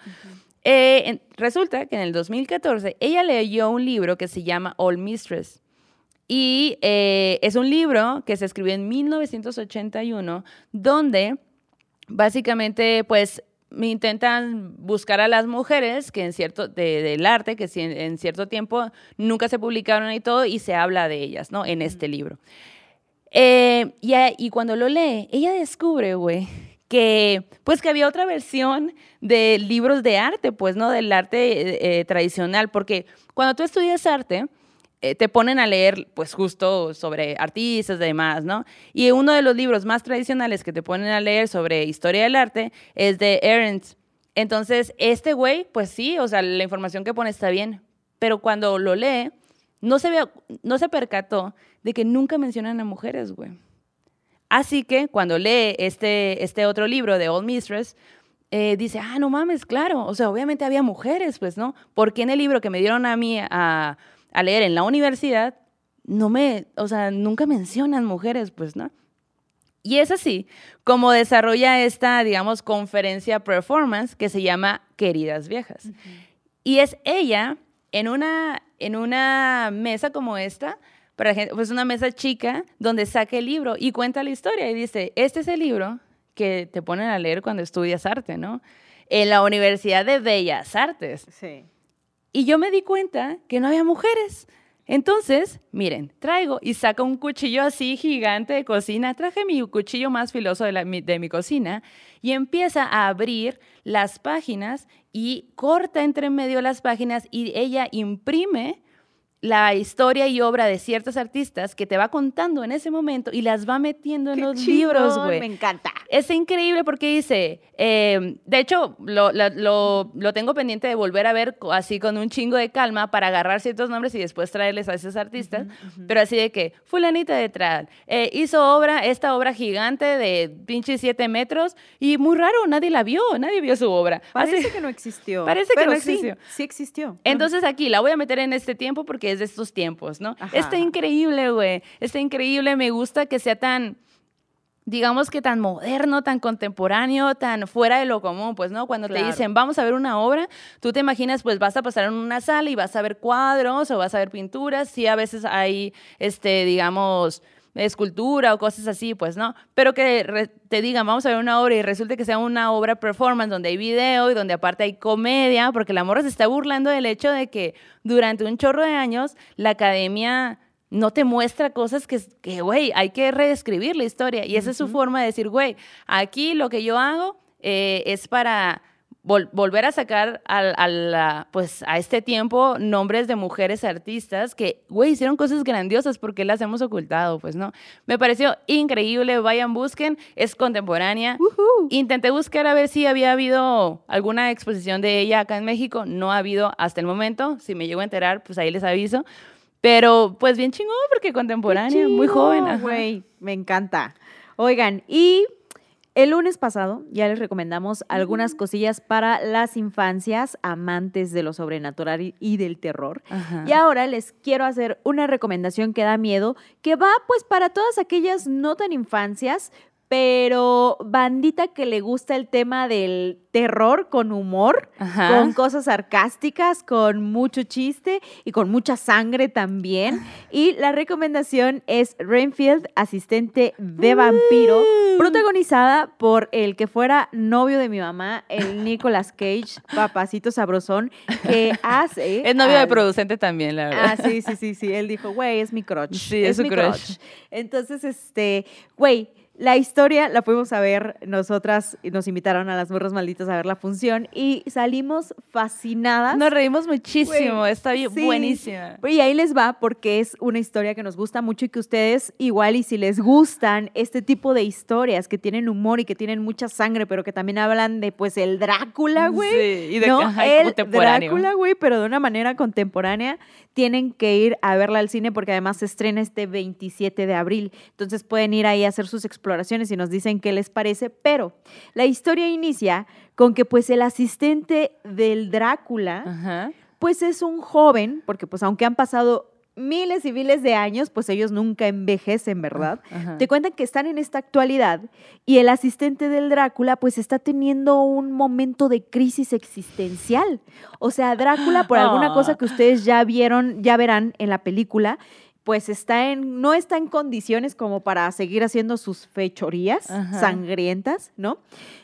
Eh, resulta que en el 2014 ella leyó un libro que se llama All Mistress. Y eh, es un libro que se escribió en 1981, donde básicamente, pues, me intentan buscar a las mujeres que en cierto del arte que en, cierto tiempo nunca se publicaron y todo y se habla de ellas no en este libro eh, y, cuando lo lee, ella descubre, güey, que pues que había otra versión de libros de arte, pues, ¿no? Del arte eh, tradicional, porque cuando tú estudias arte, eh, te ponen a leer, pues, justo sobre artistas y demás, ¿no? Y uno de los libros más tradicionales que te ponen a leer sobre historia del arte es de Ernst. Entonces, este güey, pues sí, o sea, la información que pone está bien, pero cuando lo lee, no se, no se percató de que nunca mencionan a mujeres, güey. Así que cuando lee este, este otro libro de Old Mistress, eh, dice, ah, no mames, claro, o sea, obviamente había mujeres, pues, ¿no? Porque en el libro que me dieron a mí a, a leer en la universidad, no me, o sea, nunca mencionan mujeres, pues, ¿no? Y es así como desarrolla esta, digamos, conferencia performance que se llama Queridas Viejas. Y es ella en una, en una mesa como esta, para gente, pues una mesa chica donde saca el libro y cuenta la historia y dice, este es el libro que te ponen a leer cuando estudias arte, ¿no? En la Universidad de Bellas Artes. Sí. Y yo me di cuenta que no había mujeres. Entonces, miren, traigo y saca un cuchillo así gigante de cocina. Traje mi cuchillo más filoso de, de mi cocina y empieza a abrir las páginas y corta entre medio las páginas y ella imprime la historia y obra de ciertos artistas que te va contando en ese momento y las va metiendo en los libros, güey. Me encanta. Es increíble porque dice, em, de hecho, lo, lo, tengo pendiente de volver a ver así con un chingo de calma para agarrar ciertos nombres y después traerles a esos artistas, pero así de que, fulanita de Tral, eh, hizo obra, esta obra gigante de pinche siete metros y muy raro, nadie la vio, nadie vio su obra. Parece que no existió. Parece que no existió. Sí, existió. Entonces aquí la voy a meter en este tiempo porque es de estos tiempos, ¿no? Está increíble, güey. Está increíble. Me gusta que sea tan, digamos que tan moderno, tan contemporáneo, tan fuera de lo común, pues, ¿no? Cuando te dicen, vamos a ver una obra, tú te imaginas, pues, vas a pasar en una sala y vas a ver cuadros o vas a ver pinturas. Sí, a veces hay, este, digamos, escultura o cosas así, pues no, pero que te digan, vamos a ver una obra y resulte que sea una obra performance donde hay video y donde aparte hay comedia, porque la morra se está burlando del hecho de que durante un chorro de años la academia no te muestra cosas que, güey, hay que reescribir la historia. Y esa es su forma de decir, güey, aquí lo que yo hago eh, es para volver a sacar a, pues, a este tiempo nombres de mujeres artistas que, güey, hicieron cosas grandiosas porque las hemos ocultado, pues, ¿no? Me pareció increíble, vayan, busquen, es contemporánea. Intenté buscar a ver si había habido alguna exposición de ella acá en México, no ha habido hasta el momento, si me llego a enterar, pues ahí les aviso. Pero, pues, bien chingón porque contemporánea, muy joven. Güey, me encanta. Oigan, y El lunes pasado ya les recomendamos algunas cosillas para las infancias amantes de lo sobrenatural y del terror. Y ahora les quiero hacer una recomendación que da miedo, que va pues para todas aquellas no tan infancias, pero bandita que le gusta el tema del terror con humor, con cosas sarcásticas, con mucho chiste y con mucha sangre también. Y la recomendación es Renfield, asistente de vampiro, protagonizada por el que fuera novio de mi mamá, el Nicolas Cage, papacito sabrosón, que hace... Es novio de producente también, la verdad. Ah, sí, sí, sí, sí. Él dijo, güey, es mi crush. Sí, es, mi crush. Entonces, este, güey la historia la fuimos a ver nosotras nos invitaron a las burros malditas a ver la función y salimos fascinadas. Nos reímos muchísimo, está bien, buenísima. Y ahí les va porque es una historia que nos gusta mucho y que ustedes igual y si les gustan este tipo de historias que tienen humor y que tienen mucha sangre, pero que también hablan de pues el Drácula, güey. Sí, y de ¿no? el Drácula, güey, pero de una manera contemporánea, tienen que ir a verla al cine porque además se estrena este 27 de abril. Entonces pueden ir ahí a hacer sus exploraciones y nos dicen qué les parece. Pero la historia inicia con que pues el asistente del Drácula, pues es un joven, porque pues aunque han pasado miles y miles de años, pues ellos nunca envejecen, ¿verdad? Te cuentan que están en esta actualidad y el asistente del Drácula pues está teniendo un momento de crisis existencial. O sea, Drácula, por alguna cosa ah. que ustedes ya vieron, ya verán en la película, pues está en, no está en condiciones como para seguir haciendo sus fechorías sangrientas, ¿no?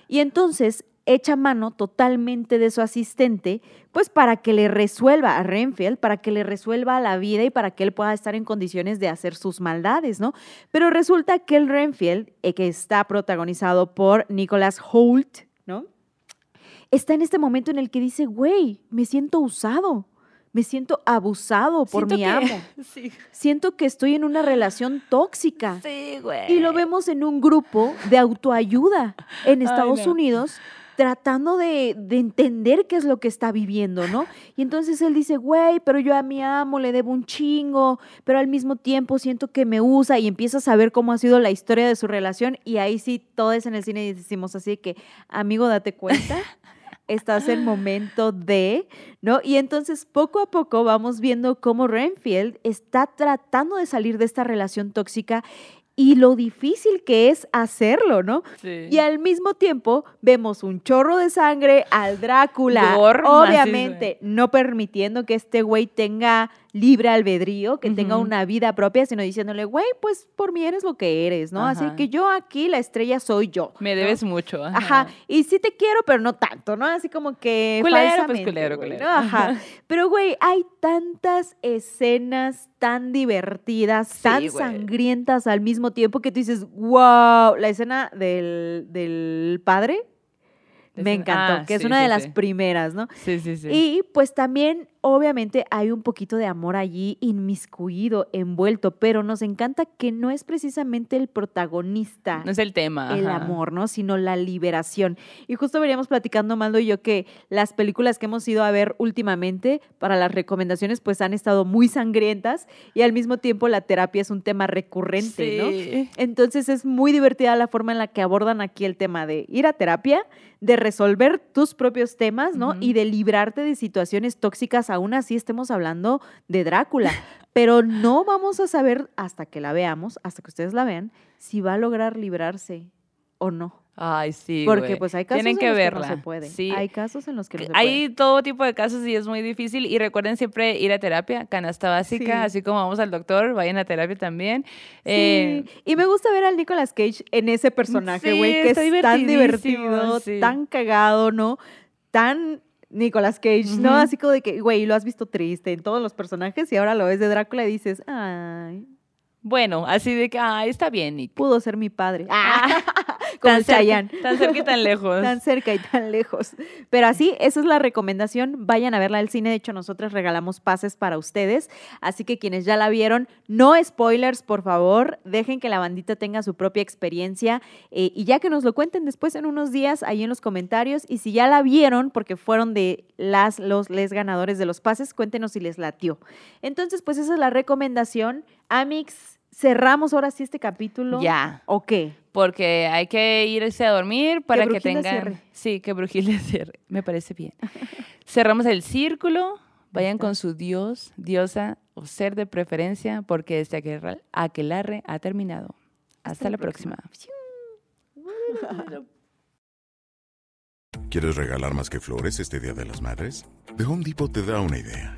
Y entonces echa mano totalmente de su asistente, pues para que le resuelva a Renfield, para que le resuelva la vida y para que él pueda estar en condiciones de hacer sus maldades, ¿no? Pero resulta que el Renfield, eh, que está protagonizado por Nicholas Holt, ¿no? Está en este momento en el que dice, güey, me siento usado. Me siento abusado por mi amo. Siento que estoy en una relación tóxica. Sí, güey. Y lo vemos en un grupo de autoayuda en Estados Unidos tratando de, entender qué es lo que está viviendo, ¿no? Y entonces él dice, güey, pero yo a mi amo le debo un chingo, pero al mismo tiempo siento que me usa y empieza a saber cómo ha sido la historia de su relación y ahí sí, todos en el cine decimos así que, amigo, date cuenta. Estás en momento de, ¿no? Y entonces poco a poco vamos viendo cómo Renfield está tratando de salir de esta relación tóxica y lo difícil que es hacerlo, ¿no? Sí. Y al mismo tiempo vemos un chorro de sangre al Drácula, obviamente no permitiendo que este güey tenga libre albedrío, que tenga una vida propia, sino diciéndole, güey, pues por mí eres lo que eres, ¿no? Así que yo aquí la estrella soy yo. Me debes mucho. Ajá. Y sí te quiero, pero no tanto, ¿no? Así como que... Culero, pues culero, culero. Ajá. Pero, güey, hay tantas escenas tan divertidas, tan sangrientas al mismo tiempo que tú dices, wow, la escena del, del padre me encantó, ah, que es una de las primeras, ¿no? Sí, sí, sí. Y pues también obviamente hay un poquito de amor allí inmiscuido, envuelto, pero nos encanta que no es precisamente el protagonista. No es el tema. El amor, ¿no? Sino la liberación. Y justo veníamos platicando, Maldo y yo, que las películas que hemos ido a ver últimamente para las recomendaciones, pues han estado muy sangrientas y al mismo tiempo la terapia es un tema recurrente, ¿no? Entonces es muy divertida la forma en la que abordan aquí el tema de ir a terapia, de resolver tus propios temas, ¿no? Y de librarte de situaciones tóxicas aún así estemos hablando de Drácula. Pero no vamos a saber hasta que la veamos, hasta que ustedes la vean, si va a lograr librarse o no. Ay, sí. Porque pues hay casos en los que no se puede. Sí. Hay casos en los que no se Hay todo tipo de casos y es muy difícil. Y recuerden siempre ir a terapia, canasta básica, así como vamos al doctor, vayan a terapia también. Sí. Eh, y me gusta ver al Nicolas Cage en ese personaje, güey, que es tan divertido, tan cagado, ¿no? Tan Nicolas Cage, ¿no? Así como de que, güey, lo has visto triste en todos los personajes y ahora lo ves de Drácula y dices, ay. Bueno, así de que, ay, está bien, Nick. Pudo ser mi padre. Ah. Tan, cerca, tan cerca y tan lejos. tan cerca y tan lejos. Pero así, esa es la recomendación. Vayan a verla al cine. De hecho, nosotros regalamos pases para ustedes. Así que quienes ya la vieron, no spoilers, por favor. Dejen que la bandita tenga su propia experiencia. Eh, y ya que nos lo cuenten después en unos días ahí en los comentarios. Y si ya la vieron, porque fueron de las, los, les ganadores de los pases, cuéntenos si les latió. Entonces, pues esa es la recomendación. Amix, cerramos ahora sí este capítulo. Ya. ¿O qué? Porque hay que irse a dormir para que, Brujilda tengan. cierre. Sí, que Brujilda cierre. Me parece bien. Cerramos el círculo. Vayan con su dios, diosa o ser de preferencia, porque este aquel- aquelarre ha terminado. Hasta, la próxima. ¿Quieres regalar más que flores este Día de las Madres? The Home Depot te da una idea.